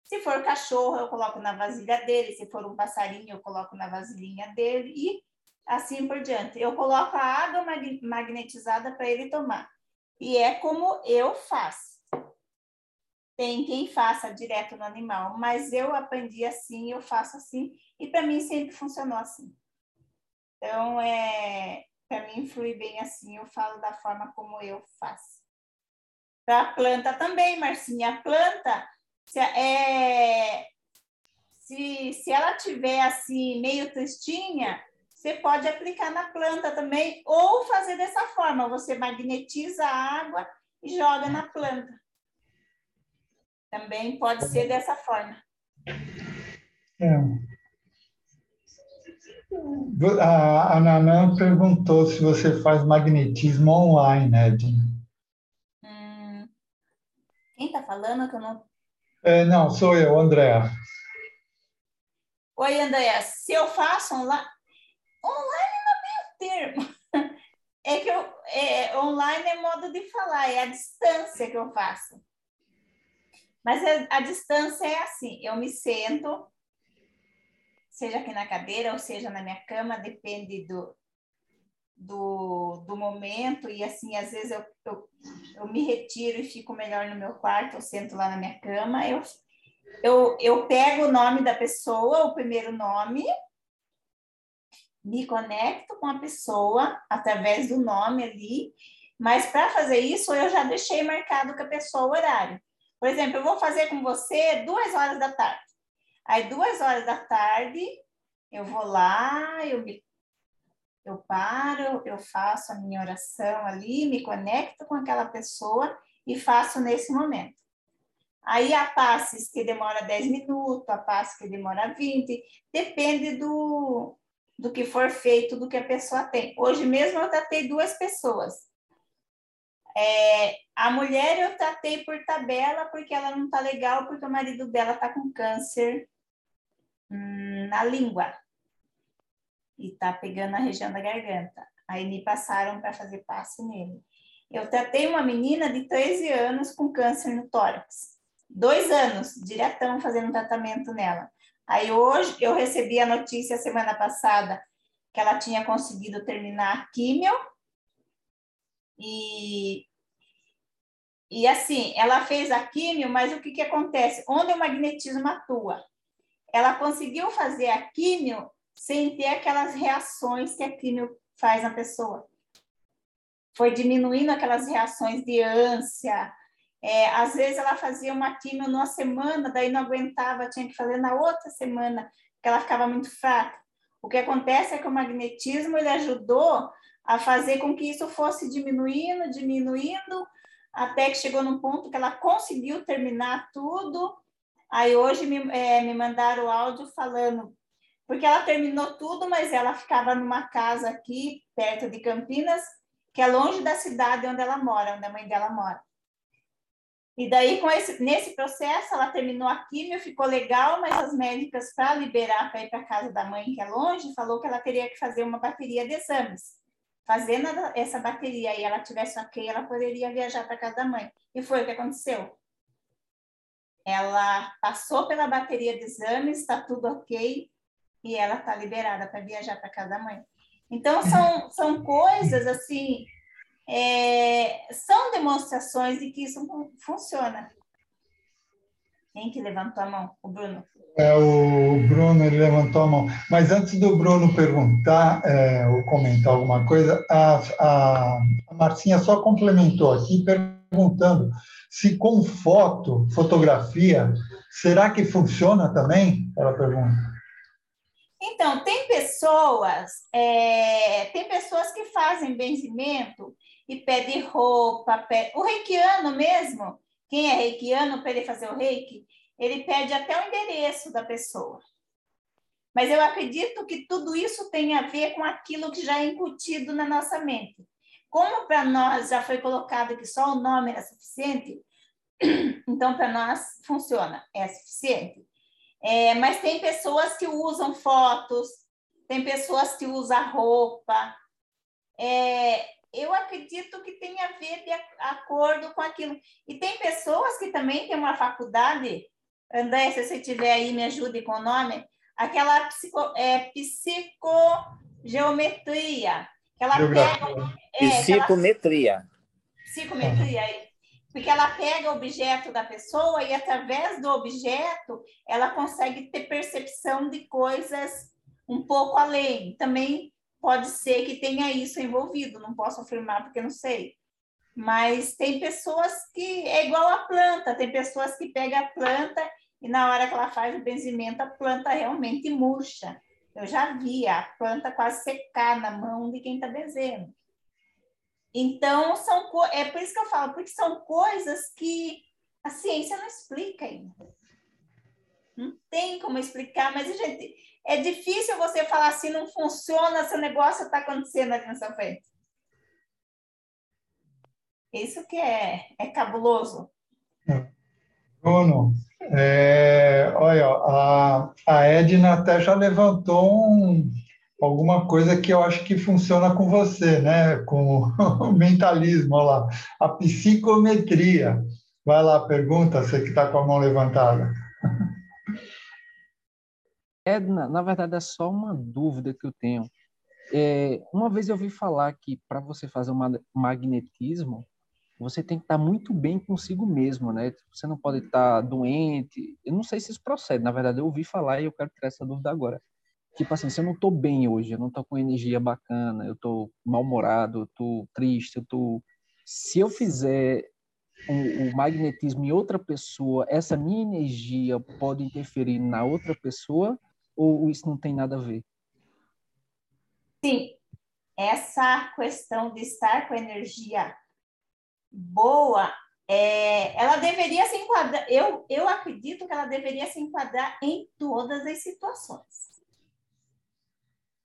B: Se for cachorro, eu coloco na vasilha dele. Se for um passarinho, eu coloco na vasilhinha dele. E assim por diante. Eu coloco a água magnetizada para ele tomar. E é como eu faço. Tem quem faça direto no animal, mas eu aprendi assim, eu faço assim, e para mim sempre funcionou assim. Então, é, para mim flui bem assim, eu falo da forma como eu faço. Para a planta também, Marcinha, a planta, se, é, se, se ela tiver assim, meio tristinha, você pode aplicar na planta também, ou fazer dessa forma: você magnetiza a água e joga na planta. Também pode ser dessa forma. É.
A: A, a Nanã perguntou se você faz magnetismo online, Edna.
B: Hum, quem está falando que eu não.
A: É, não, sou eu, Andréa.
B: Oi, Andréa. Se eu faço online. Online não tem termo. É que eu, é, online é modo de falar, é a distância que eu faço. Mas a, a distância é assim: eu me sento, seja aqui na cadeira ou seja na minha cama, depende do, do, do momento. E assim, às vezes eu, eu, eu me retiro e fico melhor no meu quarto, eu sento lá na minha cama. Eu, eu, eu pego o nome da pessoa, o primeiro nome, me conecto com a pessoa através do nome ali, mas para fazer isso eu já deixei marcado com a pessoa o horário. Por exemplo, eu vou fazer com você duas horas da tarde. Aí, duas horas da tarde, eu vou lá, eu me eu paro, eu faço a minha oração ali, me conecto com aquela pessoa e faço nesse momento. Aí há passes que demora 10 minutos, há passes que demora 20, depende do, do que for feito, do que a pessoa tem. Hoje mesmo eu tratei duas pessoas. É, a mulher eu tratei por tabela porque ela não está legal, porque o marido dela está com câncer hum, na língua e está pegando a região da garganta. Aí me passaram para fazer passe nele. Eu tratei uma menina de 13 anos com câncer no tórax. Dois anos, diretão, fazendo tratamento nela. Aí hoje eu recebi a notícia semana passada que ela tinha conseguido terminar a químio. E, e assim, ela fez a químio, mas o que, que acontece? Onde o magnetismo atua? Ela conseguiu fazer a químio sem ter aquelas reações que a químio faz na pessoa. Foi diminuindo aquelas reações de ânsia. É, às vezes ela fazia uma químio numa semana, daí não aguentava, tinha que fazer na outra semana, porque ela ficava muito fraca. O que acontece é que o magnetismo ele ajudou a fazer com que isso fosse diminuindo, diminuindo, até que chegou num ponto que ela conseguiu terminar tudo. Aí hoje me, é, me mandaram o áudio falando porque ela terminou tudo, mas ela ficava numa casa aqui, perto de Campinas, que é longe da cidade onde ela mora, onde a mãe dela mora. E daí, com esse, nesse processo, ela terminou a químio, ficou legal, mas as médicas, para liberar para ir para casa da mãe, que é longe, falou que ela teria que fazer uma bateria de exames. Fazendo essa bateria e ela tivesse ok, ela poderia viajar para casa da mãe. E foi o que aconteceu. Ela passou pela bateria de exames, está tudo ok, e ela está liberada para viajar para casa da mãe. Então, são, são coisas assim, é, são demonstrações de que isso funciona. Quem que levantou a mão? O Bruno.
A: É, o Bruno ele levantou a mão. Mas antes do Bruno perguntar é, ou comentar alguma coisa, a, a, a Marcinha só complementou aqui perguntando se com foto, fotografia, será que funciona também? Ela pergunta.
B: Então, tem pessoas, é, tem pessoas que fazem benzimento e pedem roupa, pede, o reikiano mesmo, quem é reikiano para ele fazer o reiki, ele pede até o endereço da pessoa. Mas eu acredito que tudo isso tem a ver com aquilo que já é incutido na nossa mente. Como para nós já foi colocado que só o nome era suficiente, então para nós funciona, é suficiente. É, mas tem pessoas que usam fotos, tem pessoas que usam roupa. É, eu acredito que tem a ver de acordo com aquilo. E tem pessoas que também têm uma faculdade, André, se você tiver aí, me ajude com o nome, aquela psico, é, psicogeometria. Que ela pega,
F: é, psicometria.
B: Psicometria, porque ela pega o objeto da pessoa e através do objeto ela consegue ter percepção de coisas um pouco além. Também pode ser que tenha isso envolvido, não posso afirmar porque não sei. Mas tem pessoas que é igual a planta, tem pessoas que pegam a planta e na hora que ela faz o benzimento a planta realmente murcha. Eu já vi a planta quase secar na mão de quem está benzendo. Então, são é por isso que eu falo, porque são coisas que a ciência não explica ainda. Não tem como explicar, mas, gente, é difícil você falar assim, não funciona, seu negócio está acontecendo aqui na sua frente. Isso que é, é cabuloso.
A: Bruno, é, olha, a, a Edna até já levantou um, alguma coisa que eu acho que funciona com você, né? Com o mentalismo, olha lá, a psicometria. Vai lá, pergunta, você que está com a mão levantada.
E: Edna, na verdade é só uma dúvida que eu tenho. É, uma vez eu ouvi falar que para você fazer um magnetismo, você tem que estar muito bem consigo mesmo, né? Você não pode estar doente. Eu não sei se isso procede, na verdade, eu ouvi falar e eu quero tirar essa dúvida agora. Tipo assim, se eu não estou bem hoje, eu não estou com energia bacana, eu estou mal-humorado, eu estou triste, eu estou... Se eu fizer o, o magnetismo em outra pessoa, essa minha energia pode interferir na outra pessoa ou isso não tem nada a ver?
B: Sim, essa questão de estar com energia boa, é, ela deveria se enquadrar, eu, eu acredito que ela deveria se enquadrar em todas as situações.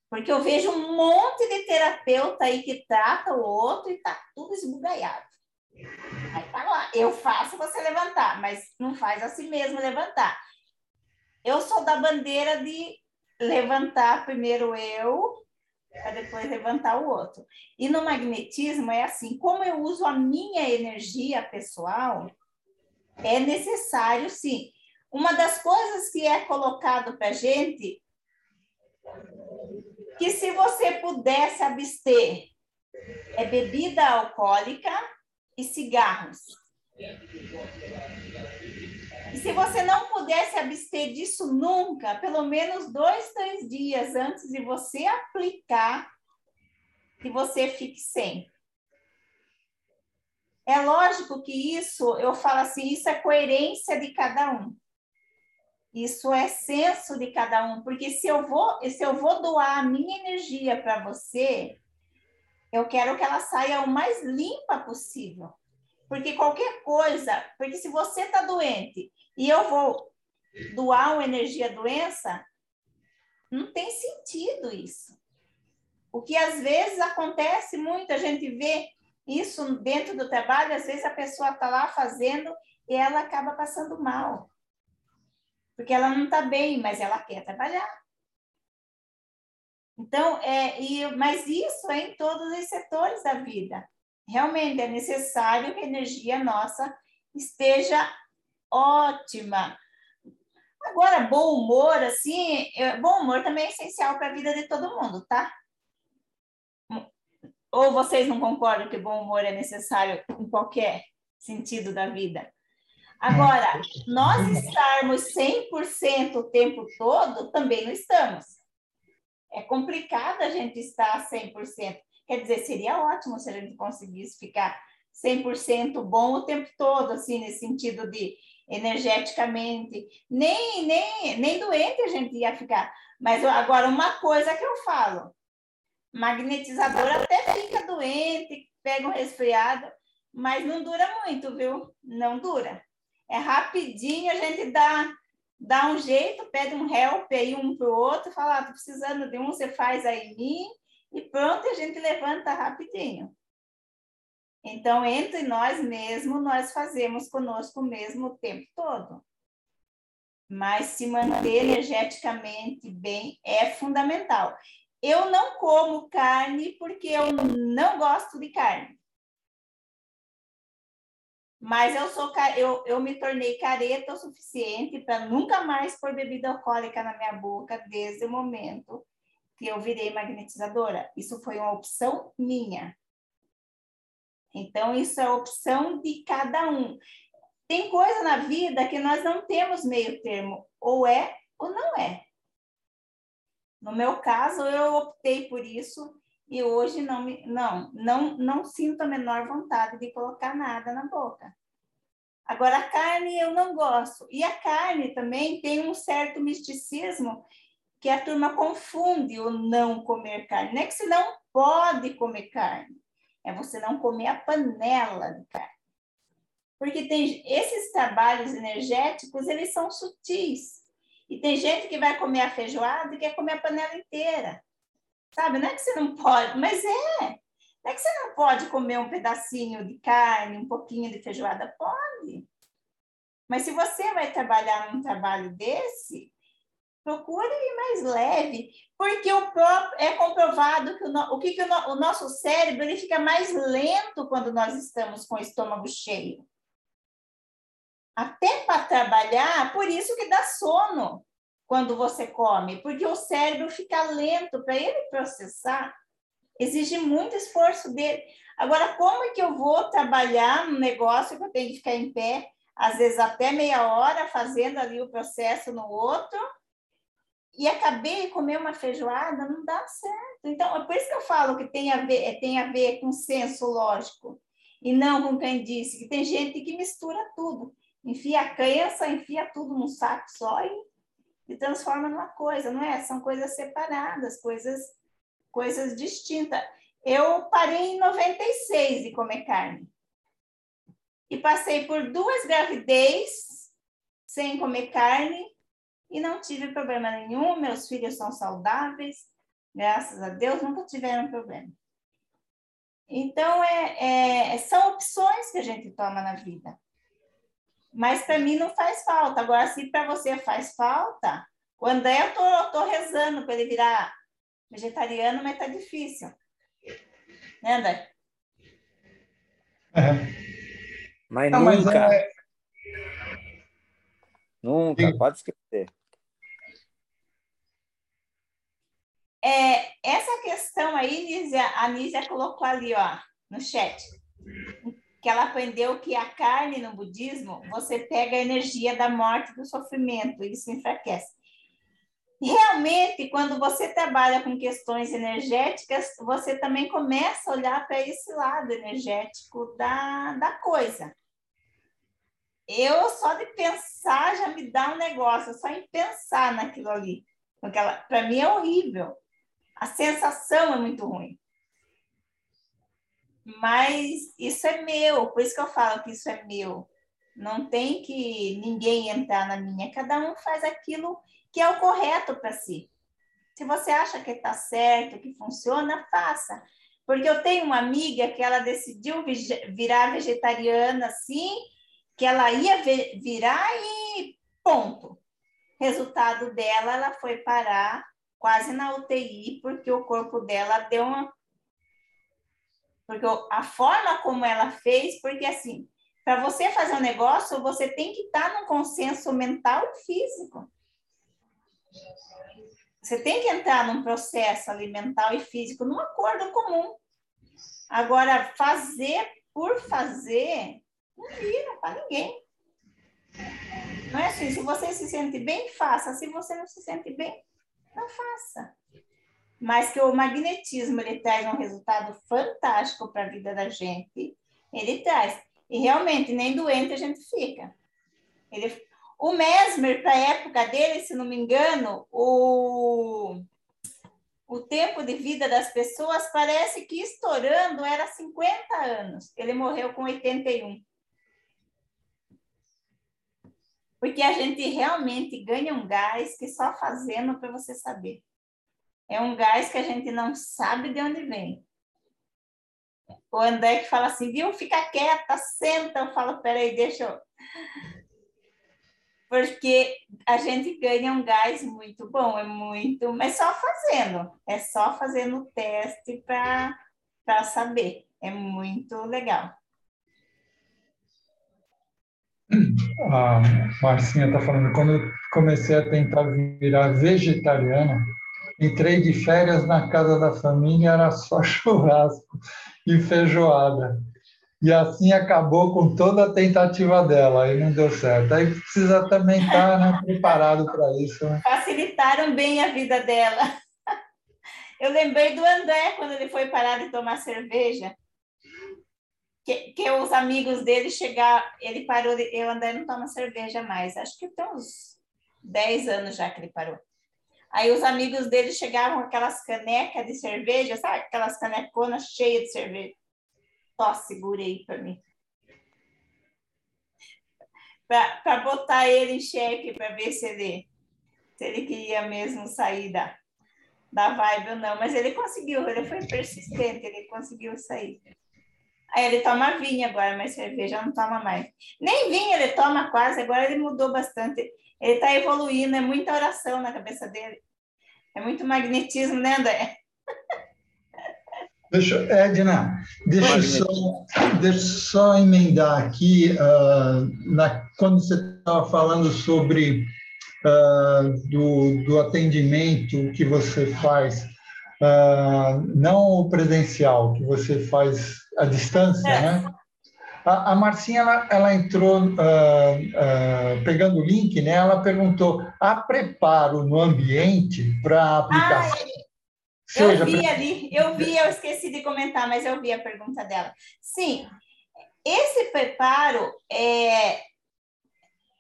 B: Porque eu vejo um monte de terapeuta aí que trata o outro e tá tudo esbugaiado. Aí tá lá, eu faço você levantar, mas não faz assim mesmo levantar. Eu sou da bandeira de levantar primeiro eu, para depois levantar o outro. E no magnetismo é assim, como eu uso a minha energia pessoal, é necessário sim. Uma das coisas que é colocado para gente que se você pudesse abster é bebida alcoólica e cigarros. Se você não pudesse abster disso nunca, pelo menos dois, três dias antes de você aplicar, que você fique sem. É lógico que isso, eu falo assim, isso é coerência de cada um. Isso é senso de cada um, porque se eu vou, se eu vou doar a minha energia para você, eu quero que ela saia o mais limpa possível. Porque qualquer coisa, porque se você está doente e eu vou doar uma energia doença, não tem sentido isso. O que às vezes acontece muito, a gente vê isso dentro do trabalho, às vezes a pessoa está lá fazendo e ela acaba passando mal. Porque ela não está bem, mas ela quer trabalhar. Então, é, e, mas isso é em todos os setores da vida. Realmente é necessário que a energia nossa esteja ótima. Agora, bom humor, assim, bom humor também é essencial para a vida de todo mundo, tá? Ou vocês não concordam que bom humor é necessário em qualquer sentido da vida? Agora, nós estarmos 100% o tempo todo, também não estamos. É complicado a gente estar 100%. Quer dizer, seria ótimo se a gente conseguisse ficar 100% bom o tempo todo, assim, nesse sentido de energeticamente. Nem, nem, nem doente a gente ia ficar. Mas agora, uma coisa que eu falo: magnetizador até fica doente, pega um resfriado, mas não dura muito, viu? Não dura. É rapidinho, a gente dá, dá um jeito, pede um help aí um para o outro, fala, ah, tô precisando de um, você faz aí em mim, e pronto, a gente levanta rapidinho. Então, entre nós mesmos, nós fazemos conosco mesmo o tempo todo. Mas se manter energeticamente bem é fundamental. Eu não como carne porque eu não gosto de carne. Mas eu sou eu, eu me tornei careta o suficiente para nunca mais pôr bebida alcoólica na minha boca desde o momento que eu virei magnetizadora. Isso foi uma opção minha. Então, isso é opção de cada um. Tem coisa na vida que nós não temos meio termo, ou é ou não é. No meu caso, eu optei por isso e hoje não me, não, não, não sinto a menor vontade de colocar nada na boca. Agora, a carne eu não gosto. E a carne também tem um certo misticismo que a turma confunde o não comer carne. Não é que você não pode comer carne, é você não comer a panela de carne. Porque tem esses trabalhos energéticos, eles são sutis. E tem gente que vai comer a feijoada e quer comer a panela inteira. Sabe? Não é que você não pode, mas é. Não é que você não pode comer um pedacinho de carne, um pouquinho de feijoada. Pode. Mas se você vai trabalhar num trabalho desse, procure ir mais leve, porque o próprio, é comprovado que o, no, o, que, que o, no, o nosso cérebro ele fica mais lento quando nós estamos com o estômago cheio. Até para trabalhar, por isso que dá sono quando você come, porque o cérebro fica lento para ele processar Exige muito esforço dele. Agora, como é que eu vou trabalhar no negócio que eu tenho que ficar em pé, às vezes até meia hora, fazendo ali o processo no outro, e acabei de comer uma feijoada, não dá certo. Então, é por isso que eu falo que tem a ver, tem a ver com senso lógico, e não com quem disse, que tem gente que mistura tudo. Enfia a crença, enfia tudo num saco só e, e transforma numa coisa, não é? São coisas separadas, coisas, coisas distintas. Eu parei em 96 de comer carne. E passei por duas gravidez sem comer carne e não tive problema nenhum. Meus filhos são saudáveis, graças a Deus, nunca tiveram problema. Então, é, é, são opções que a gente toma na vida. Mas para mim não faz falta. Agora, se para você faz falta, o André, eu tô, tô rezando para ele virar vegetariano, mas tá difícil. Né, André?
F: É. Mas não, nunca. Mas é... Nunca, Sim. pode esquecer.
B: É, essa questão aí, Nízia, a Nízia colocou ali, ó, no chat, que ela aprendeu que a carne no budismo, você pega a energia da morte do sofrimento, isso enfraquece. Realmente, quando você trabalha com questões energéticas, você também começa a olhar para esse lado energético da, da coisa. Eu, só de pensar, já me dá um negócio, só em pensar naquilo ali. Para mim é horrível. A sensação é muito ruim. Mas isso é meu, por isso que eu falo que isso é meu. Não tem que ninguém entrar na minha, cada um faz aquilo que é o correto para si. Se você acha que está certo, que funciona, faça. Porque eu tenho uma amiga que ela decidiu virar vegetariana assim, que ela ia virar e ponto. Resultado dela, ela foi parar quase na UTI, porque o corpo dela deu uma. Porque a forma como ela fez, porque assim, para você fazer um negócio, você tem que estar tá num consenso mental e físico. Você tem que entrar num processo alimentar e físico, num acordo comum. Agora, fazer por fazer, não vira para ninguém. Não é assim, se você se sente bem, faça. Se você não se sente bem, não faça. Mas que o magnetismo ele traz um resultado fantástico para a vida da gente, ele traz. E realmente, nem doente a gente fica. Ele, o Mesmer, para a época dele, se não me engano, o, o tempo de vida das pessoas parece que estourando era 50 anos. Ele morreu com 81. Porque a gente realmente ganha um gás que só fazendo para você saber. É um gás que a gente não sabe de onde vem. O André que fala assim, viu? Fica quieta, senta. Eu falo, peraí, deixa eu... Porque a gente ganha um gás muito bom, é muito... Mas só fazendo. É só fazendo o teste para saber. É muito legal.
A: A Marcinha está falando, quando eu comecei a tentar virar vegetariana, entrei de férias na casa da família, era só churrasco e feijoada. E assim acabou com toda a tentativa dela, aí não deu certo. Aí precisa também estar né, preparado para isso. Né?
B: Facilitaram bem a vida dela. Eu lembrei do André, quando ele foi parar de tomar cerveja que, que os amigos dele chegar, ele parou, de, eu André não toma cerveja mais, acho que tem uns 10 anos já que ele parou. Aí os amigos dele chegavam com aquelas canecas de cerveja, sabe? Aquelas caneconas cheias de cerveja. Tó, segurei para mim. Para botar ele em xeque, para ver se ele, se ele queria mesmo sair da, da vibe ou não. Mas ele conseguiu, ele foi persistente, ele conseguiu sair. Aí ele toma vinho agora, mas cerveja não toma mais. Nem vinho ele toma quase, agora ele mudou bastante. Ele está evoluindo, é muita oração na cabeça dele. É muito magnetismo, né, André?
A: Deixa, Edna, deixa só, deixa só emendar aqui, uh, na, quando você estava falando sobre uh, do, do atendimento que você faz uh, não presencial, que você faz à distância, é. né? A, a Marcinha, ela, ela entrou, uh, uh, pegando o link, né? Ela perguntou, há preparo no ambiente para a aplicação? Ah,
B: eu vi ali, eu vi, eu esqueci de comentar, mas eu vi a pergunta dela. Sim, esse preparo é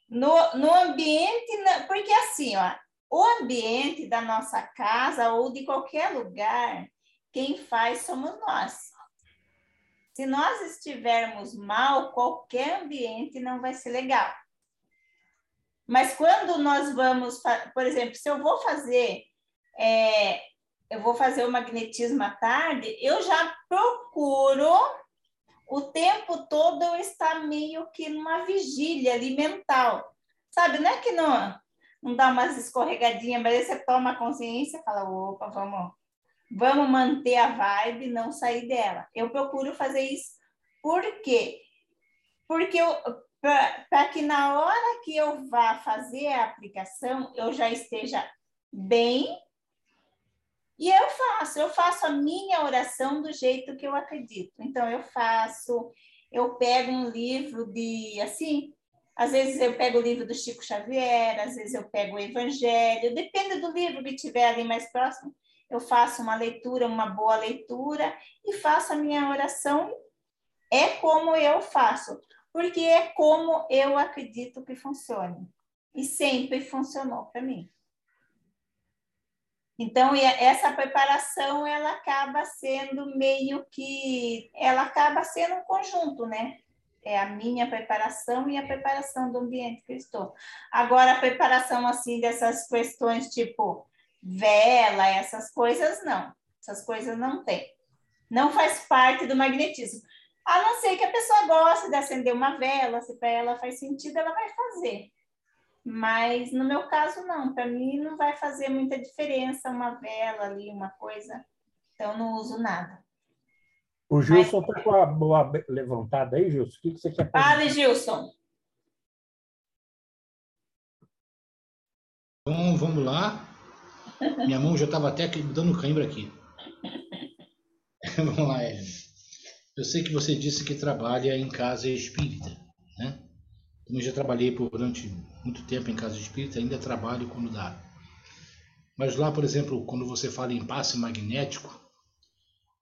B: no, no ambiente, porque assim, ó, o ambiente da nossa casa ou de qualquer lugar, quem faz somos nós. Se nós estivermos mal, qualquer ambiente não vai ser legal. Mas quando nós vamos, por exemplo, se eu vou fazer, é, eu vou fazer o magnetismo à tarde, eu já procuro o tempo todo eu estar meio que numa vigília ali mental. Sabe, não é que não, não dá umas escorregadinhas, mas aí você toma consciência e fala, opa, vamos Vamos manter a vibe, não sair dela. Eu procuro fazer isso. Por quê? Porque para que na hora que eu vá fazer a aplicação, eu já esteja bem e eu faço, eu faço a minha oração do jeito que eu acredito. Então, eu faço, eu pego um livro de, assim, às vezes eu pego o livro do Chico Xavier, às vezes eu pego o Evangelho, depende do livro que tiver ali mais próximo eu faço uma leitura, uma boa leitura e faço a minha oração é como eu faço, porque é como eu acredito que funcione. E sempre funcionou para mim. Então, essa preparação, ela acaba sendo meio que, ela acaba sendo um conjunto, né? É a minha preparação e a preparação do ambiente que eu estou. Agora, a preparação, assim, dessas questões, tipo, vela, essas coisas não. Essas coisas não tem. Não faz parte do magnetismo. A não ser que a pessoa goste de acender uma vela, se para ela faz sentido, ela vai fazer. Mas no meu caso, não. Para mim, não vai fazer muita diferença uma vela ali, uma coisa. Então, não uso nada.
D: O Gilson está com a boa levantada aí, Gilson. O que, que você quer
B: fazer? Fale, Gilson.
C: Então, vamos lá. Minha mão já estava até dando cãibra aqui. Vamos lá, Hélio. Eu sei que você disse que trabalha em casa espírita, né? Eu já trabalhei por durante muito tempo em casa espírita, ainda trabalho quando dá. Mas lá, por exemplo, quando você fala em passe magnético,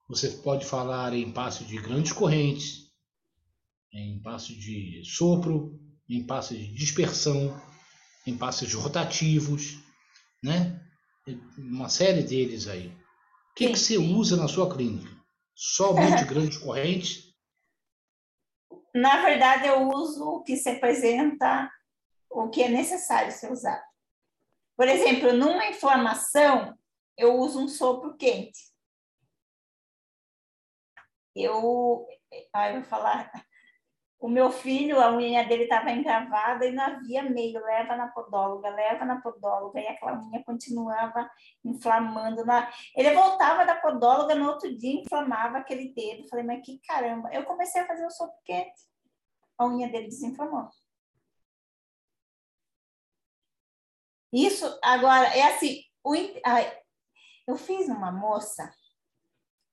C: você pode falar em passe de grandes correntes, em passe de sopro, em passe de dispersão, em passes rotativos, né? Uma série deles aí. O que, que você usa na sua clínica? Somente grandes correntes?
B: Na verdade, eu uso o que se apresenta, o que é necessário ser usado. Por exemplo, numa inflamação, eu uso um sopro quente. Eu, ah, eu vou falar, o meu filho, a unha dele estava encravada e não havia meio, leva na podóloga, leva na podóloga, e aquela unha continuava inflamando. Na... Ele voltava da podóloga, no outro dia inflamava aquele dedo. Falei, mas que caramba. Eu comecei a fazer o sopo quente, a unha dele desinflamou. Isso, agora, é assim, o... eu fiz uma moça,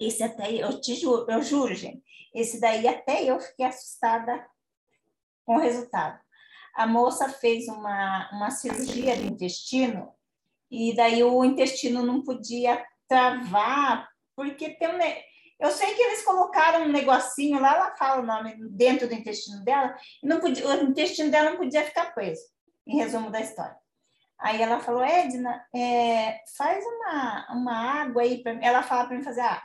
B: esse até, eu te juro, eu juro, gente, esse daí até eu fiquei assustada com o resultado. A moça fez uma, uma cirurgia de intestino e daí o intestino não podia travar, porque tem um. Eu sei que eles colocaram um negocinho lá, ela fala o nome, dentro do intestino dela, e não podia, o intestino dela não podia ficar preso, em resumo da história. Aí ela falou, Edna, é, faz uma, uma água aí mim. Ela fala para mim fazer, ah,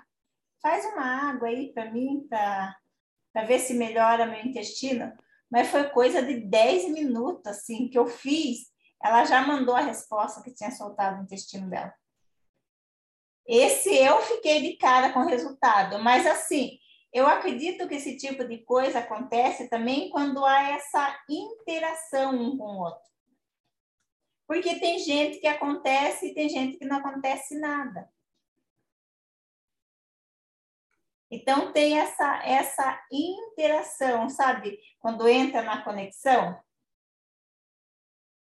B: faz uma água aí para mim, para ver se melhora meu intestino. Mas foi coisa de 10 minutos, assim, que eu fiz. Ela já mandou a resposta que tinha soltado o intestino dela. Esse eu fiquei de cara com o resultado, mas assim, eu acredito que esse tipo de coisa acontece também quando há essa interação um com o outro. Porque tem gente que acontece e tem gente que não acontece nada. Então, tem essa, essa interação, sabe? Quando entra na conexão,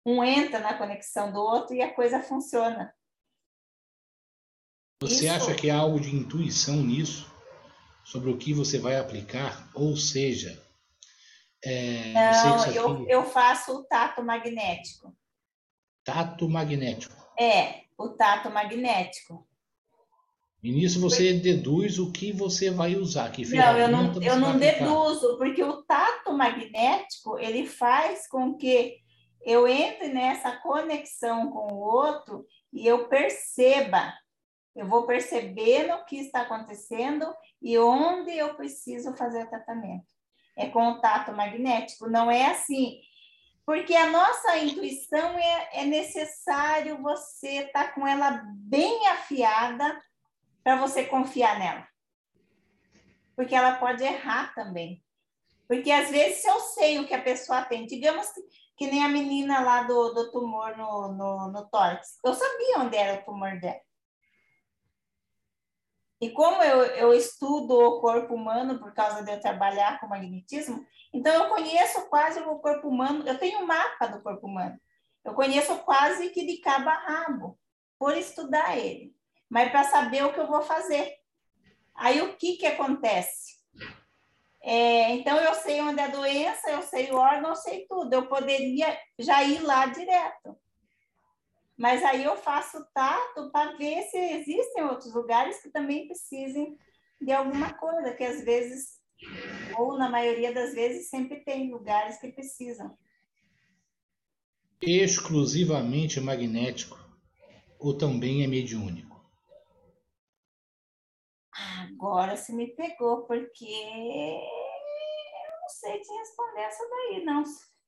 B: um entra na conexão do outro e a coisa funciona.
C: Você Isso... acha que há algo de intuição nisso? Sobre o que você vai aplicar? Ou seja,
B: é, Não, eu, eu, eu faço o tato magnético.
C: Tato magnético.
B: É, o tato magnético.
C: E nisso você deduz o que você vai usar. Que
B: não, eu não, eu não deduzo, porque o tato magnético ele faz com que eu entre nessa conexão com o outro e eu perceba. Eu vou percebendo o que está acontecendo e onde eu preciso fazer o tratamento. É contato magnético, não é assim. Porque a nossa intuição é, é necessário você estar tá com ela bem afiada para você confiar nela. Porque ela pode errar também. Porque às vezes eu sei o que a pessoa tem, digamos que, que nem a menina lá do, do tumor no, no, no tórax, eu sabia onde era o tumor dela. E como eu, eu estudo o corpo humano por causa de eu trabalhar com magnetismo, então eu conheço quase o corpo humano, eu tenho um mapa do corpo humano. Eu conheço quase que de cabo a rabo, por estudar ele mas para saber o que eu vou fazer. Aí o que, que acontece? É, então eu sei onde é a doença, eu sei o órgão, eu sei tudo. Eu poderia já ir lá direto. Mas aí eu faço tato para ver se existem outros lugares que também precisem de alguma coisa, que às vezes, ou na maioria das vezes, sempre tem lugares que precisam.
C: Exclusivamente magnético ou também é mediúnico?
B: Agora você me pegou, porque eu não sei te responder essa daí, não.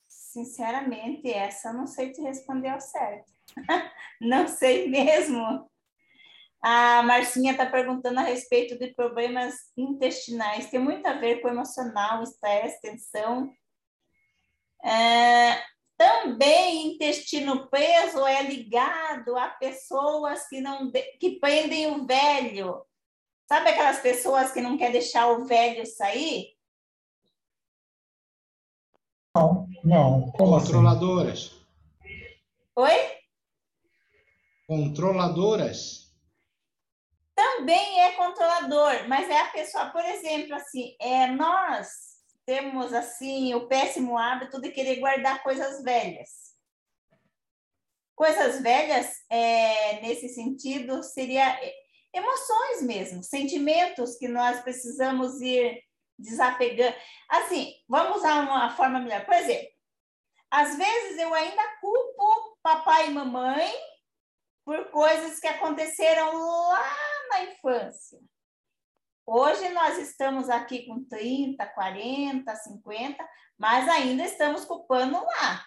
B: Sinceramente, essa eu não sei te responder ao certo. não sei mesmo. A Marcinha está perguntando a respeito de problemas intestinais. Tem muito a ver com emocional, estresse, tensão. É, também intestino preso é ligado a pessoas que não que prendem o velho Sabe aquelas pessoas que não quer deixar o velho sair?
A: Não, não.
C: Como assim? Controladoras. Assim?
B: Oi?
C: Controladoras.
B: Também é controlador, mas é a pessoa, por exemplo, assim, é nós temos assim o péssimo hábito de querer guardar coisas velhas. Coisas velhas, é, nesse sentido, seria emoções mesmo, sentimentos que nós precisamos ir desapegando. Assim, vamos usar uma forma melhor. Por exemplo, às vezes eu ainda culpo papai e mamãe por coisas que aconteceram lá na infância. Hoje nós estamos aqui com 30, 40, 50, mas ainda estamos culpando lá.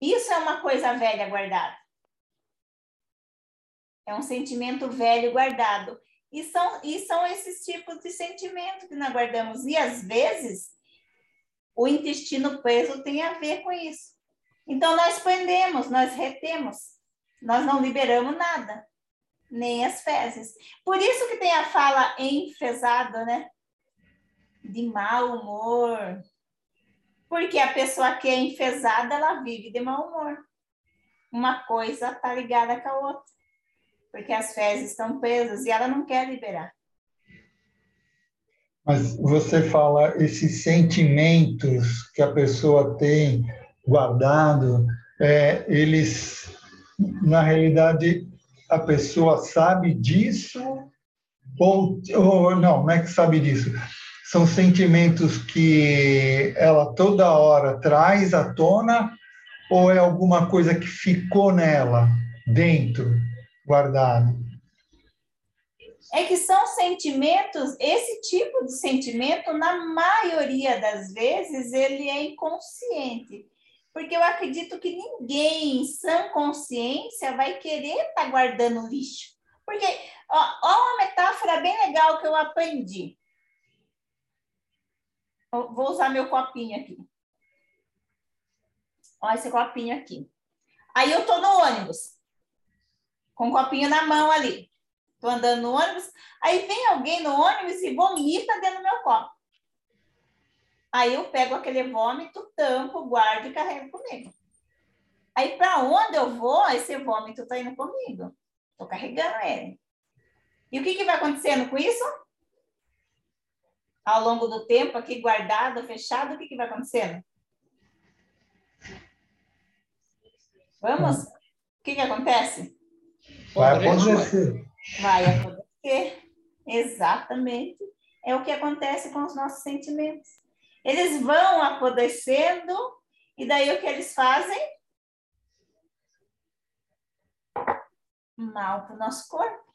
B: Isso é uma coisa velha guardada. É um sentimento velho guardado. E são, e são esses tipos de sentimento que nós guardamos. E às vezes o intestino preso tem a ver com isso. Então nós prendemos, nós retemos, nós não liberamos nada, nem as fezes. Por isso que tem a fala enfesada, né? De mau humor. Porque a pessoa que é enfesada, ela vive de mau humor. Uma coisa está ligada com a outra porque as fezes estão presas e ela não quer liberar.
A: Mas você fala esses sentimentos que a pessoa tem guardado, é, eles, na realidade, a pessoa sabe disso ou, ou não, não é que sabe disso. São sentimentos que ela toda hora traz à tona ou é alguma coisa que ficou nela dentro? Guardado.
B: É que são sentimentos, esse tipo de sentimento, na maioria das vezes, ele é inconsciente. Porque eu acredito que ninguém em sã consciência vai querer estar tá guardando lixo. Porque, ó, ó, uma metáfora bem legal que eu aprendi. Vou usar meu copinho aqui. Olha esse copinho aqui. Aí eu tô no ônibus com um copinho na mão ali. Estou andando no ônibus, aí vem alguém no ônibus e vomita dentro do meu copo. Aí eu pego aquele vômito, tampo, guardo e carrego comigo. Aí para onde eu vou, esse vômito está indo comigo. Estou carregando ele. E o que, que vai acontecendo com isso? Ao longo do tempo, aqui guardado, fechado, o que, que vai acontecendo? Vamos? O que, que acontece?
A: Vai apodrecer.
B: Vai apodrecer. Exatamente. É o que acontece com os nossos sentimentos. Eles vão apodrecendo, e daí o que eles fazem? Mal para o nosso corpo.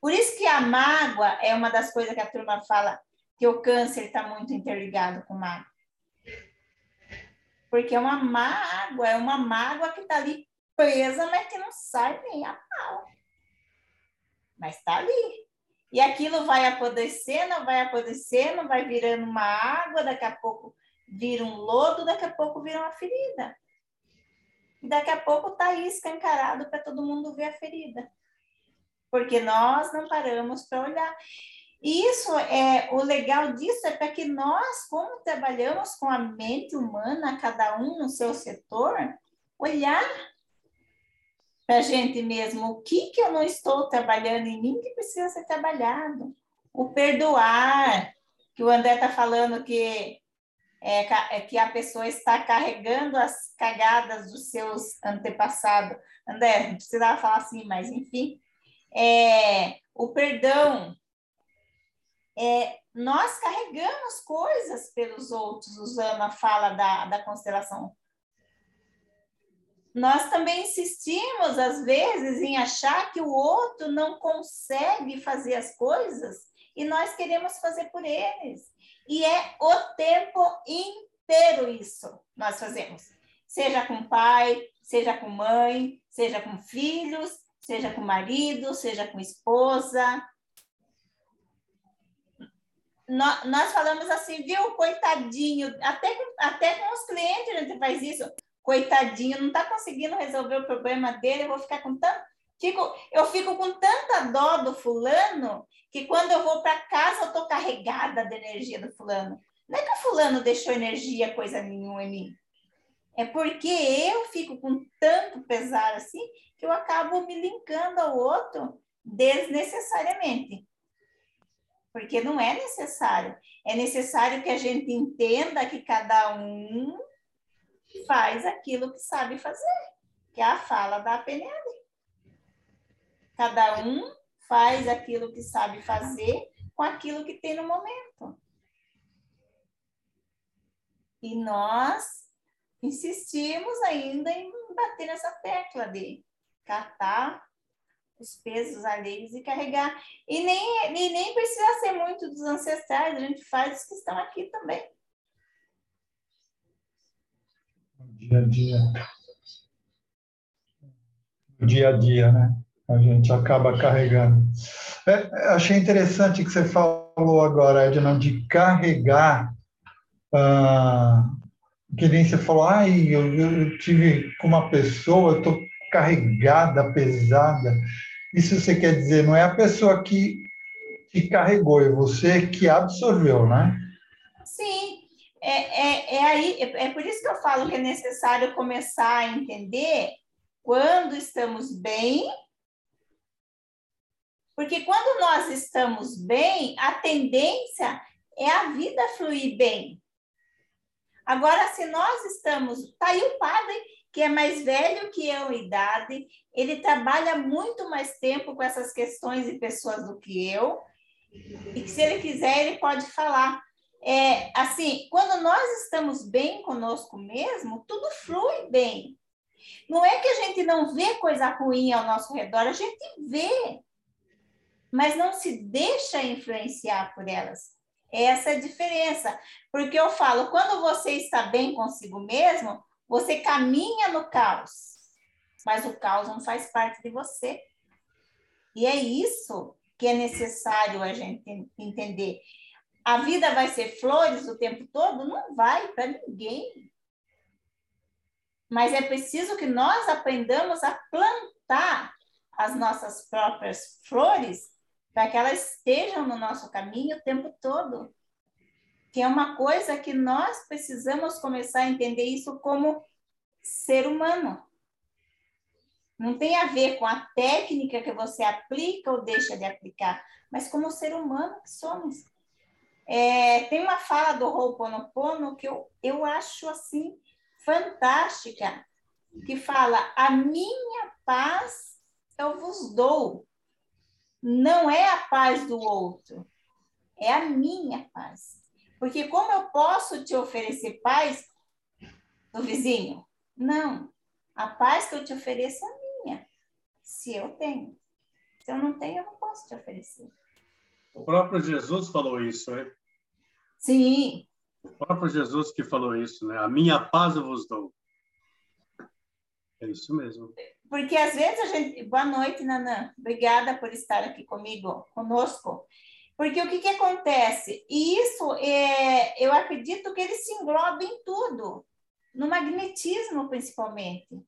B: Por isso que a mágoa é uma das coisas que a turma fala que o câncer está muito interligado com mágoa. Porque é uma mágoa, é uma mágoa que está ali presa, mas que não sai nem a pau. Mas está ali. E aquilo vai apodrecendo, vai apodrecendo, vai virando uma água, daqui a pouco vira um lodo, daqui a pouco vira uma ferida. E daqui a pouco está aí escancarado para todo mundo ver a ferida. Porque nós não paramos para olhar. E isso é o legal disso é para que nós, como trabalhamos com a mente humana, cada um no seu setor, olhar para a gente mesmo o que que eu não estou trabalhando em mim que precisa ser trabalhado. O perdoar, que o André está falando que é, é, que a pessoa está carregando as cagadas dos seus antepassados. André, não precisava falar assim, mas enfim. É, o perdão, é, nós carregamos coisas pelos outros, usando a fala da, da constelação. Nós também insistimos, às vezes, em achar que o outro não consegue fazer as coisas e nós queremos fazer por eles. E é o tempo inteiro isso nós fazemos. Seja com pai, seja com mãe, seja com filhos, seja com marido, seja com esposa, nós falamos assim, viu, coitadinho, até, até com os clientes a gente faz isso, coitadinho, não está conseguindo resolver o problema dele, eu vou ficar com tanto. Fico, eu fico com tanta dó do fulano que quando eu vou para casa eu estou carregada da energia do fulano. Não é que o fulano deixou energia, coisa nenhuma em mim. É porque eu fico com tanto pesar assim que eu acabo me linkando ao outro desnecessariamente porque não é necessário. É necessário que a gente entenda que cada um faz aquilo que sabe fazer, que é a fala da PNL. Cada um faz aquilo que sabe fazer com aquilo que tem no momento. E nós insistimos ainda em bater nessa tecla de catar os pesos alheios e carregar. E nem, e nem precisa ser muito dos ancestrais, a gente faz os que estão aqui também.
A: Dia a dia. Dia a dia, né? A gente acaba carregando. É, achei interessante que você falou agora, Edna, de carregar. Ah, que nem você falou, ai, eu, eu tive com uma pessoa, eu estou carregada, pesada. Isso você quer dizer, não é a pessoa que te carregou, é você que absorveu, né?
B: É, é, é, aí, é por isso que eu falo que é necessário começar a entender quando estamos bem, porque quando nós estamos bem, a tendência é a vida fluir bem. Agora, se nós estamos. Tá aí o padre que é mais velho que eu em idade, ele trabalha muito mais tempo com essas questões e pessoas do que eu, e que se ele quiser, ele pode falar. É, assim, quando nós estamos bem conosco mesmo, tudo flui bem. Não é que a gente não vê coisa ruim ao nosso redor, a gente vê, mas não se deixa influenciar por elas. Essa é a diferença. Porque eu falo, quando você está bem consigo mesmo, você caminha no caos, mas o caos não faz parte de você. E é isso que é necessário a gente entender. A vida vai ser flores o tempo todo? Não vai para ninguém. Mas é preciso que nós aprendamos a plantar as nossas próprias flores para que elas estejam no nosso caminho o tempo todo que é uma coisa que nós precisamos começar a entender isso como ser humano. Não tem a ver com a técnica que você aplica ou deixa de aplicar, mas como ser humano que somos. É, tem uma fala do Ho'oponopono que eu, eu acho assim fantástica, que fala: A minha paz eu vos dou. Não é a paz do outro, é a minha paz. Porque como eu posso te oferecer paz do vizinho? Não. A paz que eu te ofereço é minha, se eu tenho. Se eu não tenho, eu não posso te oferecer.
G: O próprio Jesus falou isso, né?
B: Sim.
G: O próprio Jesus que falou isso, né? A minha paz eu vos dou. É isso mesmo.
B: Porque às vezes a gente. Boa noite, Nanã. Obrigada por estar aqui comigo, conosco. Porque o que, que acontece? E isso, é, eu acredito que ele se engloba em tudo, no magnetismo principalmente.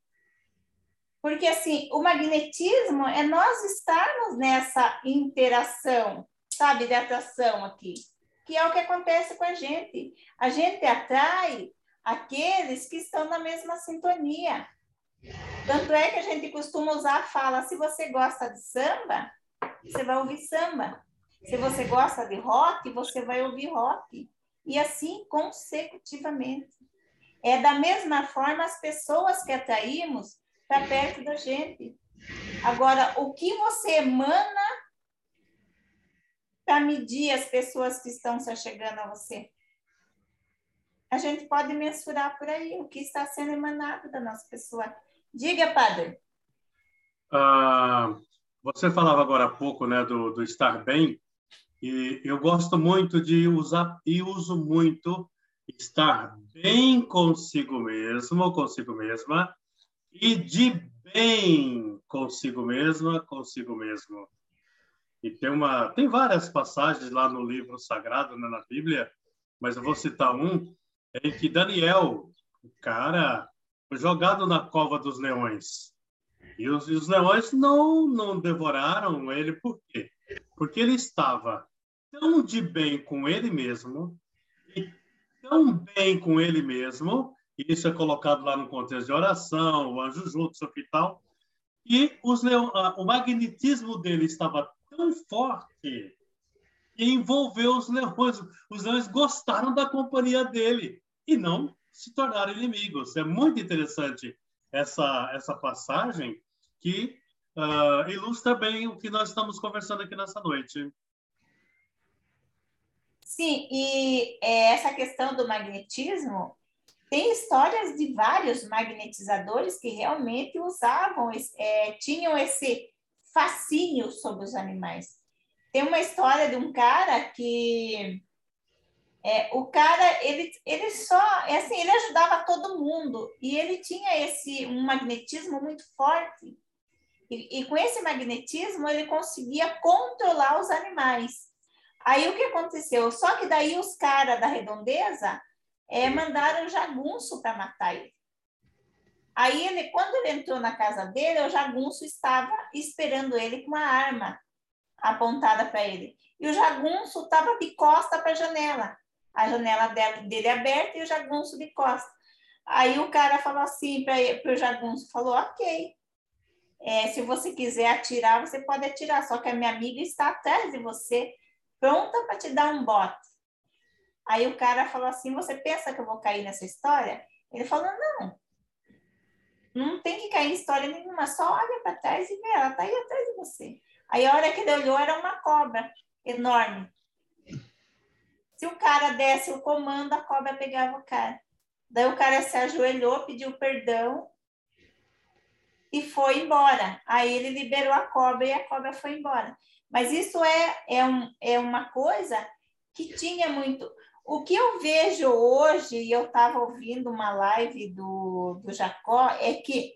B: Porque assim, o magnetismo é nós estarmos nessa interação, sabe, de atração aqui, que é o que acontece com a gente. A gente atrai aqueles que estão na mesma sintonia. Tanto é que a gente costuma usar a fala: se você gosta de samba, você vai ouvir samba. Se você gosta de rock, você vai ouvir rock. E assim consecutivamente. É da mesma forma as pessoas que atraímos para perto da gente. Agora, o que você emana para medir as pessoas que estão se chegando a você? A gente pode mensurar por aí o que está sendo emanado da nossa pessoa. Diga, padre.
G: Ah, você falava agora há pouco né, do, do estar bem. E eu gosto muito de usar e uso muito estar bem consigo mesmo, consigo mesma, e de bem consigo mesma, consigo mesmo. E tem uma, tem várias passagens lá no livro sagrado, né, na Bíblia, mas eu vou citar um em que Daniel, o cara, foi jogado na cova dos leões. E os, e os leões não não devoraram ele por quê? porque ele estava tão de bem com ele mesmo e tão bem com ele mesmo, e isso é colocado lá no contexto de oração, o anjo junto, e tal, e os leão, o magnetismo dele estava tão forte que envolveu os leões. Os leões gostaram da companhia dele e não se tornaram inimigos. É muito interessante essa, essa passagem que uh, ilustra bem o que nós estamos conversando aqui nessa noite.
B: Sim, e é, essa questão do magnetismo, tem histórias de vários magnetizadores que realmente usavam, é, tinham esse fascínio sobre os animais. Tem uma história de um cara que é, o cara ele, ele só é assim ele ajudava todo mundo e ele tinha esse um magnetismo muito forte e, e, com esse magnetismo, ele conseguia controlar os animais. Aí o que aconteceu? Só que daí os caras da redondeza é, mandaram jagunço para matar ele. Aí, ele, quando ele entrou na casa dele, o jagunço estava esperando ele com uma arma apontada para ele. E o jagunço estava de costa para a janela. A janela dele, dele aberta e o jagunço de costa. Aí o cara falou assim para o jagunço, falou, ok, é, se você quiser atirar, você pode atirar, só que a minha amiga está atrás de você, pronta para te dar um bote. Aí o cara falou assim: Você pensa que eu vou cair nessa história? Ele falou: Não, não tem que cair história nenhuma, só olha para trás e vê, ela está aí atrás de você. Aí a hora que ele olhou, era uma cobra enorme. Se o cara desse o comando, a cobra pegava o cara. Daí o cara se ajoelhou, pediu perdão e foi embora. Aí ele liberou a cobra e a cobra foi embora. Mas isso é, é, um, é uma coisa que tinha muito. O que eu vejo hoje, e eu estava ouvindo uma live do, do Jacó, é que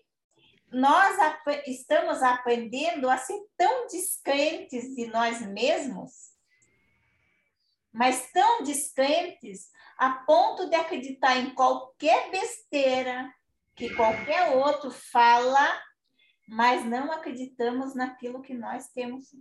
B: nós ap estamos aprendendo a ser tão descrentes de nós mesmos, mas tão descrentes a ponto de acreditar em qualquer besteira que qualquer outro fala mas não acreditamos naquilo que nós temos.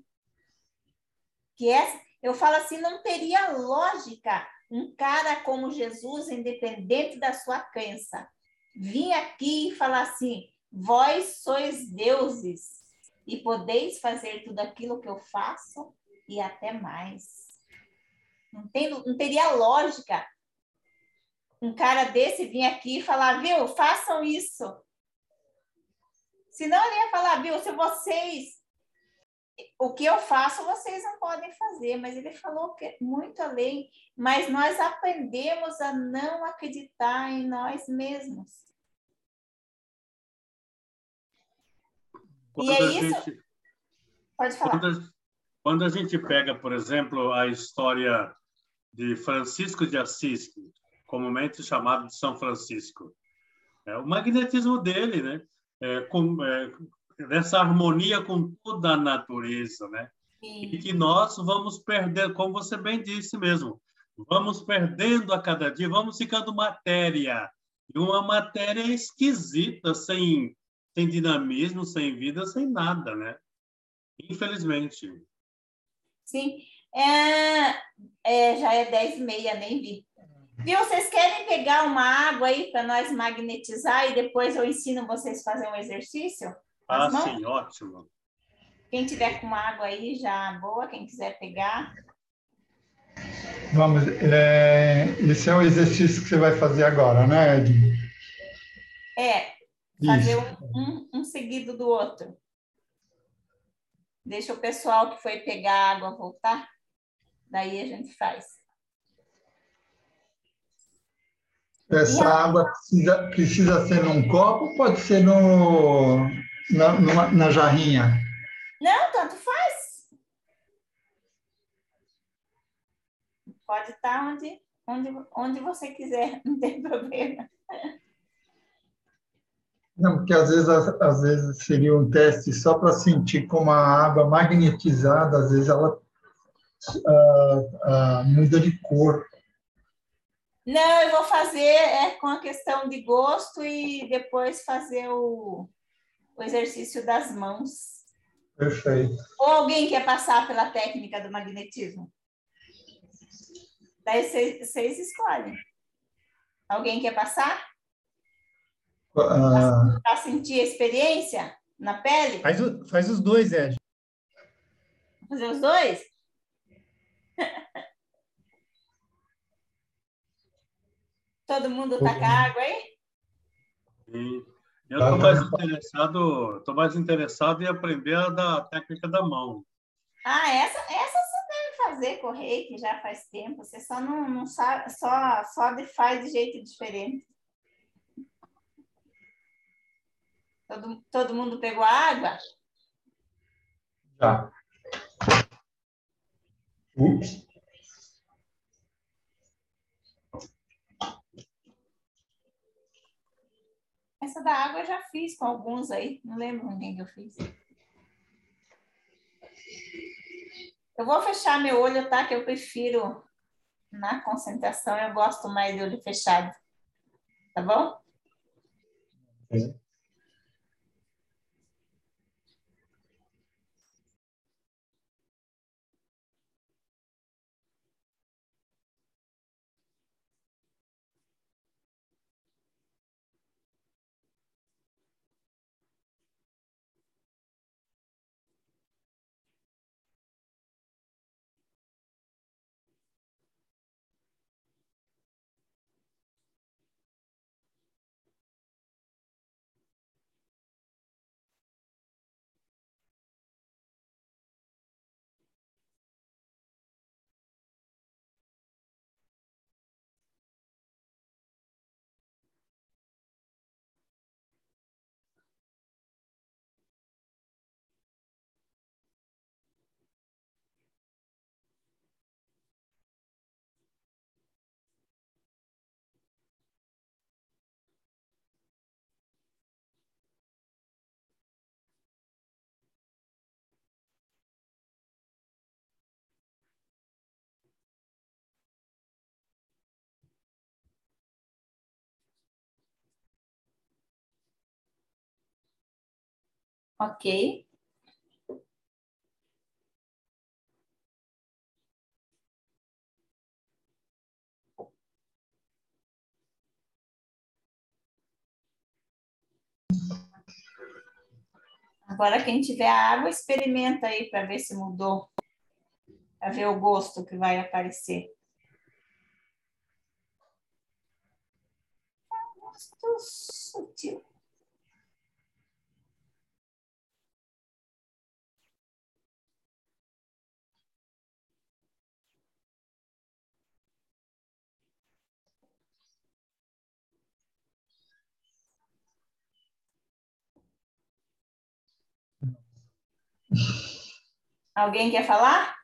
B: Que é, eu falo assim, não teria lógica um cara como Jesus, independente da sua crença, vir aqui e falar assim: Vós sois deuses e podeis fazer tudo aquilo que eu faço e até mais. Não, tem, não teria lógica um cara desse vir aqui e falar, viu, façam isso. Senão ele ia falar, viu, se vocês. O que eu faço, vocês não podem fazer, mas ele falou que muito além. Mas nós aprendemos a não acreditar em nós mesmos.
G: Quando e é isso. Gente, Pode falar. Quando, quando a gente pega, por exemplo, a história de Francisco de Assis, comumente chamado de São Francisco, é o magnetismo dele, né? É, com, é, dessa harmonia com toda a natureza, né? Sim. E que nós vamos perder, como você bem disse mesmo, vamos perdendo a cada dia, vamos ficando matéria, e uma matéria esquisita, sem, sem dinamismo, sem vida, sem nada, né? Infelizmente.
B: Sim. É, é, já é 10 e meia, nem vi. Viu? Vocês querem pegar uma água aí para nós magnetizar e depois eu ensino vocês a fazer um exercício?
G: Ah, sim, ótimo.
B: Quem tiver com água aí já boa, quem quiser pegar.
A: Vamos, é, esse é o exercício que você vai fazer agora, né, Ed?
B: É, fazer um, um, um seguido do outro. Deixa o pessoal que foi pegar água voltar, daí a gente faz.
A: Essa água precisa, precisa ser num copo, pode ser no, na, numa, na jarrinha?
B: Não, tanto faz. Pode estar onde, onde, onde você quiser, não tem problema.
A: Não, porque às vezes, às vezes seria um teste só para sentir como a água magnetizada, às vezes ela uh, uh, muda de cor.
B: Não, eu vou fazer é, com a questão de gosto e depois fazer o, o exercício das mãos.
A: Perfeito.
B: Ou alguém quer passar pela técnica do magnetismo? Daí vocês escolhem. Alguém quer passar? Uh... Para sentir a experiência na pele?
H: Faz, o, faz os dois, Ed.
B: Fazer os dois? Todo mundo tá com água aí?
G: Sim. Eu estou mais interessado, estou mais interessado em aprender a da técnica da mão.
B: Ah, essa, essa você deve fazer correr, que já faz tempo. Você só não, não sabe, só, só faz de jeito diferente. Todo, todo mundo pegou água?
A: Já. Ups.
B: Essa da água eu já fiz com alguns aí, não lembro quem que eu fiz. Eu vou fechar meu olho, tá? Que eu prefiro na concentração, eu gosto mais de olho fechado. Tá bom? É. Ok. Agora, quem tiver água, experimenta aí para ver se mudou. Para ver o gosto que vai aparecer. Gosto sutil. Alguém quer falar?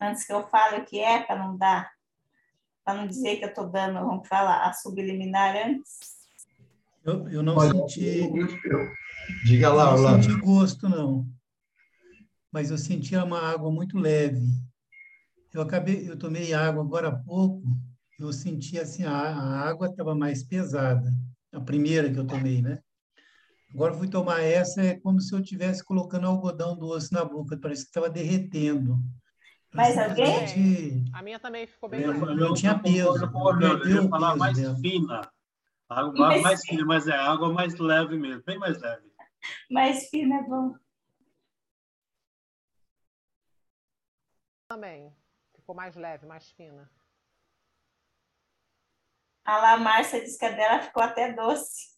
B: Antes que eu fale o que é, para não dar, para não dizer que eu estou dando, vamos falar, a subliminar antes.
H: Eu, eu não senti.
A: Diga lá,
H: eu não senti gosto, não. Mas eu senti uma água muito leve. Eu acabei, eu tomei água agora há pouco, eu senti assim, a, a água estava mais pesada. A primeira que eu tomei, né? Agora fui tomar essa, é como se eu estivesse colocando algodão doce na boca, parece que estava derretendo.
B: Mas alguém?
I: A minha também ficou bem.
H: Eu, não, não tinha peso.
G: Eu, eu ia falar mais dela. fina. Água mais, mais fina, mas é água mais leve mesmo, bem mais leve.
B: Mais fina é bom.
I: Também. Ficou mais leve, mais fina.
B: A lá, Márcia disse que a dela ficou até doce.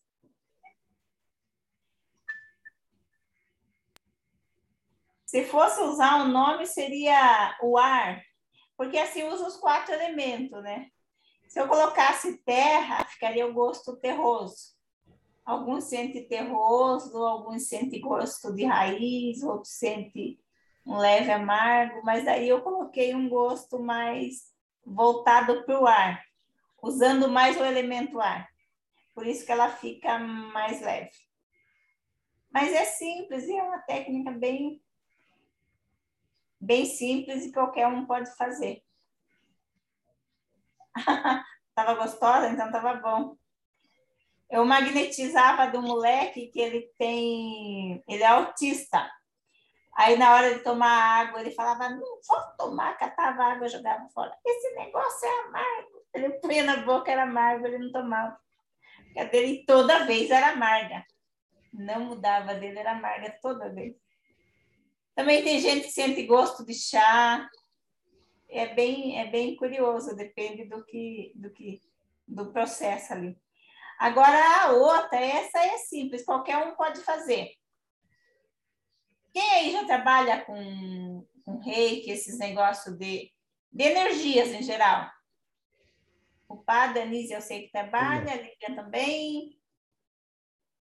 B: Se fosse usar um nome, seria o ar, porque assim usa os quatro elementos, né? Se eu colocasse terra, ficaria o gosto terroso. Alguns sentem terroso, alguns sentem gosto de raiz, outros sentem um leve amargo, mas aí eu coloquei um gosto mais voltado para o ar, usando mais o elemento ar. Por isso que ela fica mais leve. Mas é simples e é uma técnica bem bem simples e qualquer um pode fazer. tava gostosa, então tava bom. Eu magnetizava do moleque que ele tem, ele é autista. Aí na hora de tomar água, ele falava, não vou tomar, catava água, jogava fora. Esse negócio é amargo. Ele punha na boca, era amargo, ele não tomava. A dele toda vez era amarga. Não mudava dele, era amarga toda vez. Também tem gente que sente gosto de chá. É bem, é bem curioso, depende do que, do que, do processo ali. Agora a outra, essa é simples, qualquer um pode fazer. Quem aí já trabalha com, com reiki, esses negócios de, de energias em geral? O padre, Anise, eu sei que trabalha, a Lívia também.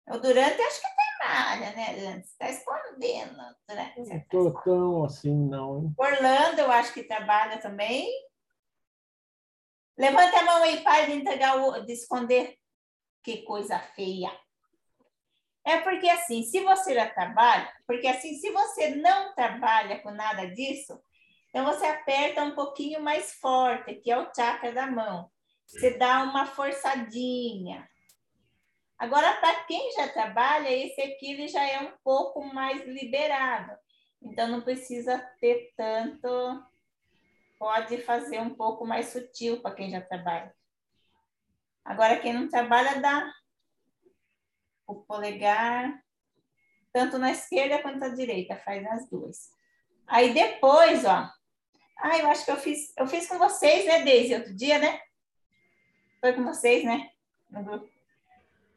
B: O Durante, acho que trabalha, né, Antes? Está escondendo. Durante,
D: não estou tão assim, não.
B: Orlando, eu acho que trabalha também. Levanta a mão aí, pai, de entregar o, de esconder. Que coisa feia. É porque assim, se você já trabalha, porque assim, se você não trabalha com nada disso, então você aperta um pouquinho mais forte, que é o chakra da mão. Você dá uma forçadinha. Agora, para quem já trabalha, esse aqui ele já é um pouco mais liberado. Então, não precisa ter tanto. Pode fazer um pouco mais sutil para quem já trabalha. Agora, quem não trabalha, dá o polegar, tanto na esquerda quanto na direita, faz as duas. Aí depois, ó. Ah, eu acho que eu fiz, eu fiz com vocês, né, Deise, outro dia, né? Foi com vocês, né? No grupo.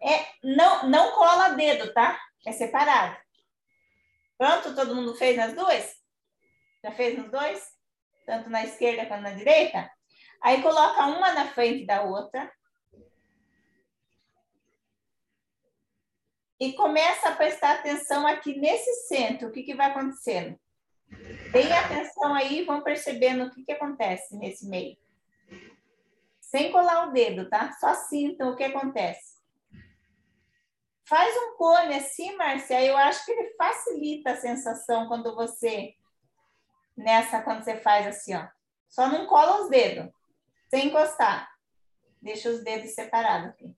B: É, não, não cola dedo, tá? É separado. Pronto? Todo mundo fez nas duas? Já fez nos dois? Tanto na esquerda quanto na direita? Aí coloca uma na frente da outra. E começa a prestar atenção aqui nesse centro. O que, que vai acontecendo? Deem atenção aí, vão percebendo o que, que acontece nesse meio. Sem colar o dedo, tá? Só sintam o que acontece. Faz um cone assim, Marcia, eu acho que ele facilita a sensação quando você, nessa, quando você faz assim, ó. Só não cola os dedos, sem encostar. Deixa os dedos separados aqui.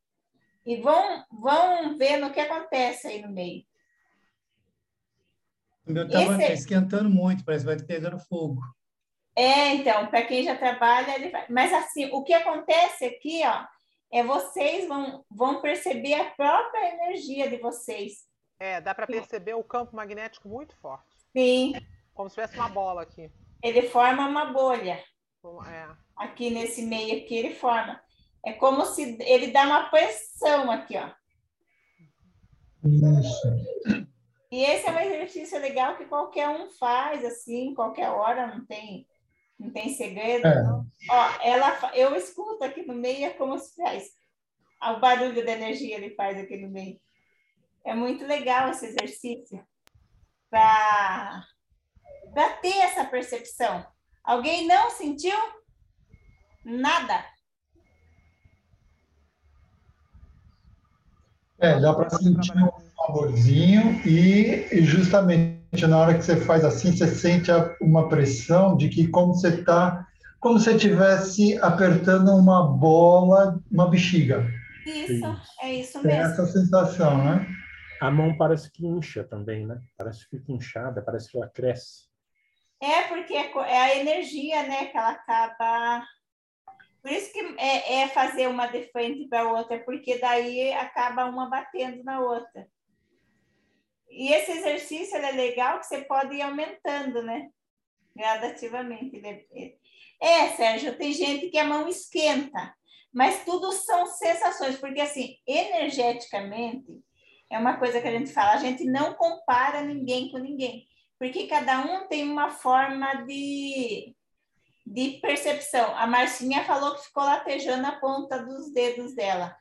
B: E vão, vão ver no que acontece aí no meio.
H: O meu estava Esse... esquentando muito, parece que vai pegando fogo.
B: É, então, para quem já trabalha, ele vai. Mas assim, o que acontece aqui, ó, é vocês vão, vão perceber a própria energia de vocês
I: É, dá para perceber o campo magnético muito forte.
B: Sim.
I: Como se tivesse uma bola aqui.
B: Ele forma uma bolha.
I: É.
B: Aqui nesse meio aqui ele forma. É como se ele dá uma pressão aqui, ó.
A: Isso.
B: E esse é um exercício legal que qualquer um faz, assim, qualquer hora, não tem, não tem segredo.
A: É.
B: Ó, ela, eu escuto aqui no meio, é como se faz. O barulho da energia ele faz aqui no meio. É muito legal esse exercício para ter essa percepção. Alguém não sentiu nada?
A: É, dá para sentir um amorzinho e justamente na hora que você faz assim, você sente uma pressão de que como você está, como se estivesse apertando uma bola, uma bexiga.
B: Isso, isso. é isso
A: mesmo. Tem essa sensação, né?
D: A mão parece que incha também, né? Parece que fica inchada, parece que ela cresce.
B: É, porque é, é a energia, né, que ela acaba. Por isso que é, é fazer uma de frente para a outra, porque daí acaba uma batendo na outra. E esse exercício é legal que você pode ir aumentando, né? Gradativamente. É, Sérgio, tem gente que a mão esquenta, mas tudo são sensações, porque assim, energeticamente, é uma coisa que a gente fala, a gente não compara ninguém com ninguém, porque cada um tem uma forma de, de percepção. A Marcinha falou que ficou latejando a ponta dos dedos dela.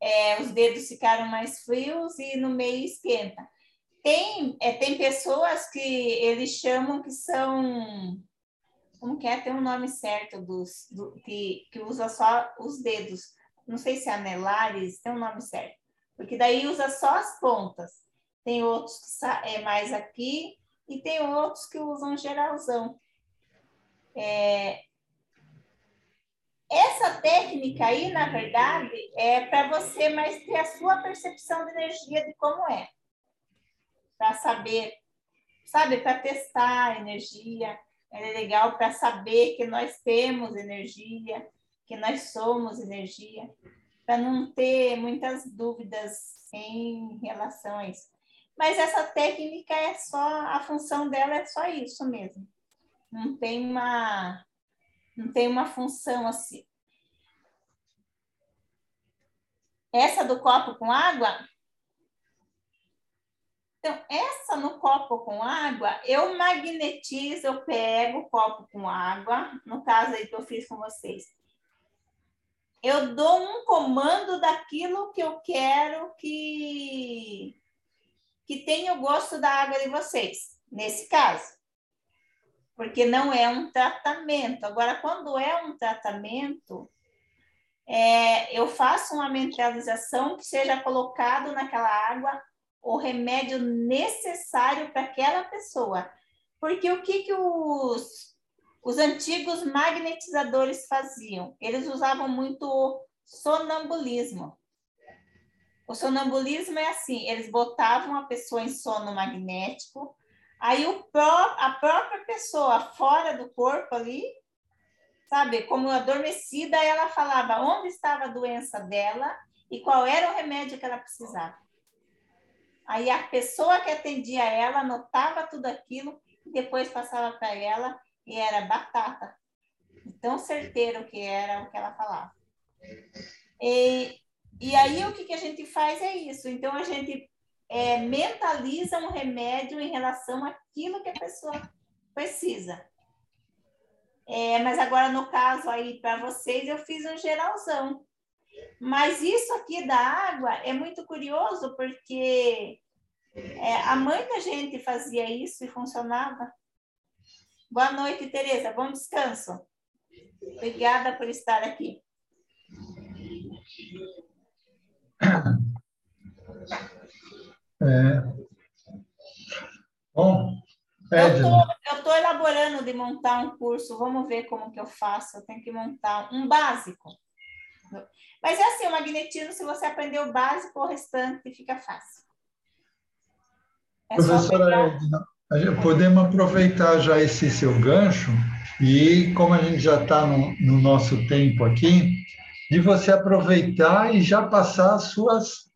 B: É, os dedos ficaram mais frios e no meio esquenta. Tem, é, tem pessoas que eles chamam que são. Como que é? Tem um nome certo dos, do, que, que usa só os dedos. Não sei se é anelares, tem um nome certo porque daí usa só as pontas. Tem outros que é mais aqui e tem outros que usam geralzão. É... Essa técnica aí, na verdade, é para você mais ter a sua percepção de energia de como é. Para saber, sabe, para testar a energia. É legal para saber que nós temos energia, que nós somos energia para não ter muitas dúvidas em relação a isso. Mas essa técnica é só, a função dela é só isso mesmo. Não tem uma, não tem uma função assim. Essa do copo com água, então, essa no copo com água, eu magnetizo, eu pego o copo com água, no caso aí que eu fiz com vocês eu dou um comando daquilo que eu quero que que tenha o gosto da água de vocês, nesse caso. Porque não é um tratamento. Agora, quando é um tratamento, é, eu faço uma mentalização que seja colocado naquela água o remédio necessário para aquela pessoa. Porque o que, que os os antigos magnetizadores faziam? Eles usavam muito o sonambulismo. O sonambulismo é assim: eles botavam a pessoa em sono magnético, aí o pró a própria pessoa fora do corpo ali, sabe, como adormecida, ela falava onde estava a doença dela e qual era o remédio que ela precisava. Aí a pessoa que atendia ela anotava tudo aquilo e depois passava para ela e era batata. Tão certeiro que era o que ela falava. E, e aí o que, que a gente faz é isso. Então a gente é, mentaliza um remédio em relação àquilo que a pessoa precisa. É, mas agora, no caso aí para vocês, eu fiz um geralzão. Mas isso aqui da água é muito curioso, porque é, a mãe da gente fazia isso e funcionava. Boa noite, Tereza. Bom descanso. Obrigada por estar aqui.
A: É. Bom,
B: eu estou elaborando de montar um curso. Vamos ver como que eu faço. Eu tenho que montar um básico. Mas é assim, o magnetismo, se você aprender o básico, o restante fica fácil.
A: É Professora Edna, Podemos aproveitar já esse seu gancho e, como a gente já está no, no, nosso tempo aqui, de você aproveitar e já passar as suas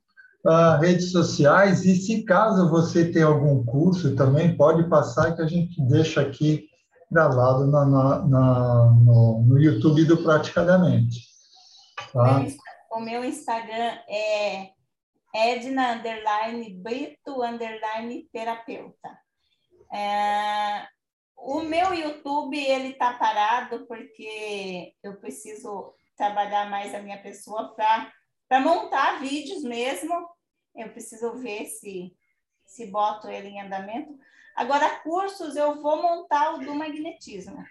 A: uh, redes sociais e se caso você tem algum curso também pode passar que a gente deixa aqui gravado na, na, na no, no, YouTube do Praticadamente.
B: Tá? O meu Instagram é Edna underline Brito underline terapeuta. É, o meu YouTube ele está parado porque eu preciso trabalhar mais a minha pessoa para montar vídeos mesmo eu preciso ver se, se boto ele em andamento. Agora, cursos, eu vou montar o do magnetismo.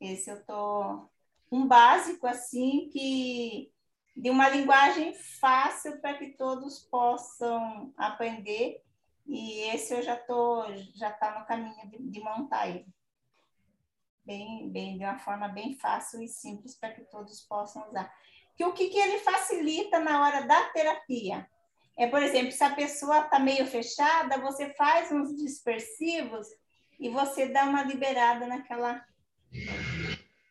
B: Esse eu tô um básico assim que de uma linguagem fácil para que todos possam aprender. E esse eu já tô já tá no caminho de, de montar ele. Bem, bem de uma forma bem fácil e simples para que todos possam usar. Que o que, que ele facilita na hora da terapia? É, por exemplo, se a pessoa está meio fechada, você faz uns dispersivos e você dá uma liberada naquela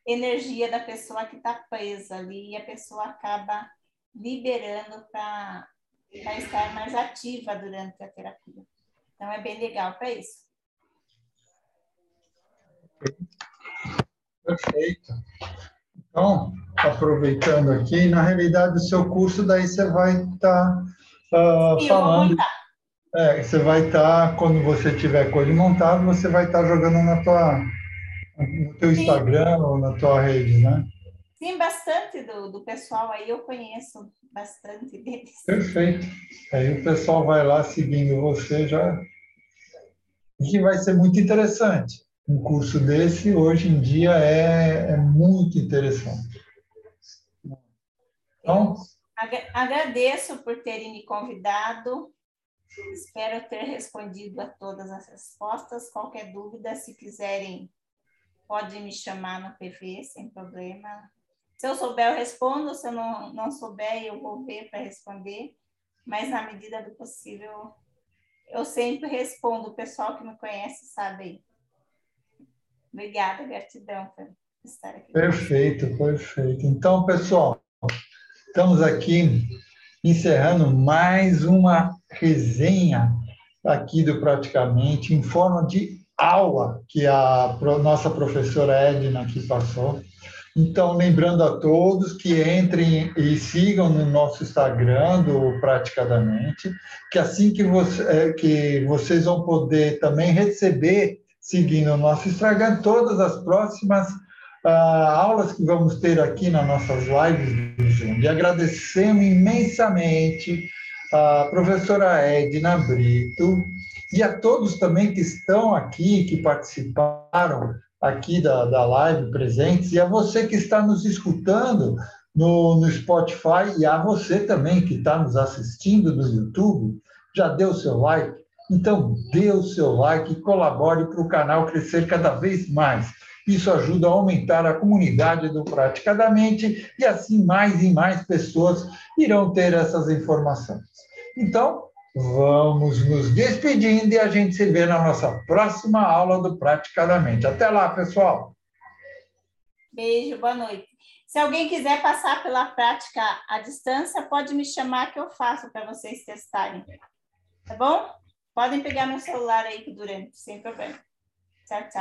B: energia da pessoa que está presa ali e a pessoa acaba liberando para estar mais ativa durante a terapia. Então, é bem legal para isso.
A: Perfeito. Então, aproveitando aqui, na realidade, o seu curso daí você vai estar. Tá uh, Sim, falando. É, você vai estar, tá, quando você tiver com ele montado, você vai estar tá jogando na tua, no teu Sim. Instagram ou na tua rede, né?
B: Sim, bastante do, do pessoal aí eu conheço bastante deles.
A: Perfeito. Aí o pessoal vai lá seguindo você já. E que vai ser muito interessante. Um curso desse, hoje em dia, é, é muito interessante.
B: Então, Agradeço por terem me convidado. Espero ter respondido a todas as respostas. Qualquer dúvida, se quiserem, pode me chamar no PV, sem problema. Se eu souber, eu respondo. Se eu não, não souber, eu vou ver para responder. Mas, na medida do possível, eu sempre respondo. O pessoal que me conhece sabe. Obrigada, gratidão por estar aqui.
A: Perfeito, perfeito. Então, pessoal, Estamos aqui encerrando mais uma resenha aqui do Praticamente, em forma de aula que a nossa professora Edna aqui passou. Então, lembrando a todos que entrem e sigam no nosso Instagram do Praticadamente, que assim que, você, é, que vocês vão poder também receber, seguindo o nosso Instagram, todas as próximas uh, aulas que vamos ter aqui nas nossas lives do Zoom. E agradecemos imensamente a professora Edna Brito e a todos também que estão aqui, que participaram aqui da, da live presentes, e a você que está nos escutando no, no Spotify, e a você também que está nos assistindo no YouTube, já deu seu like? Então, dê o seu like e colabore para o canal crescer cada vez mais. Isso ajuda a aumentar a comunidade do Praticadamente e assim mais e mais pessoas irão ter essas informações. Então, vamos nos despedindo e a gente se vê na nossa próxima aula do Praticadamente. Até lá, pessoal!
B: Beijo, boa noite. Se alguém quiser passar pela prática à distância, pode me chamar que eu faço para vocês testarem. Tá bom? Podem pegar meu celular aí durante, sem problema. Tchau, tchau.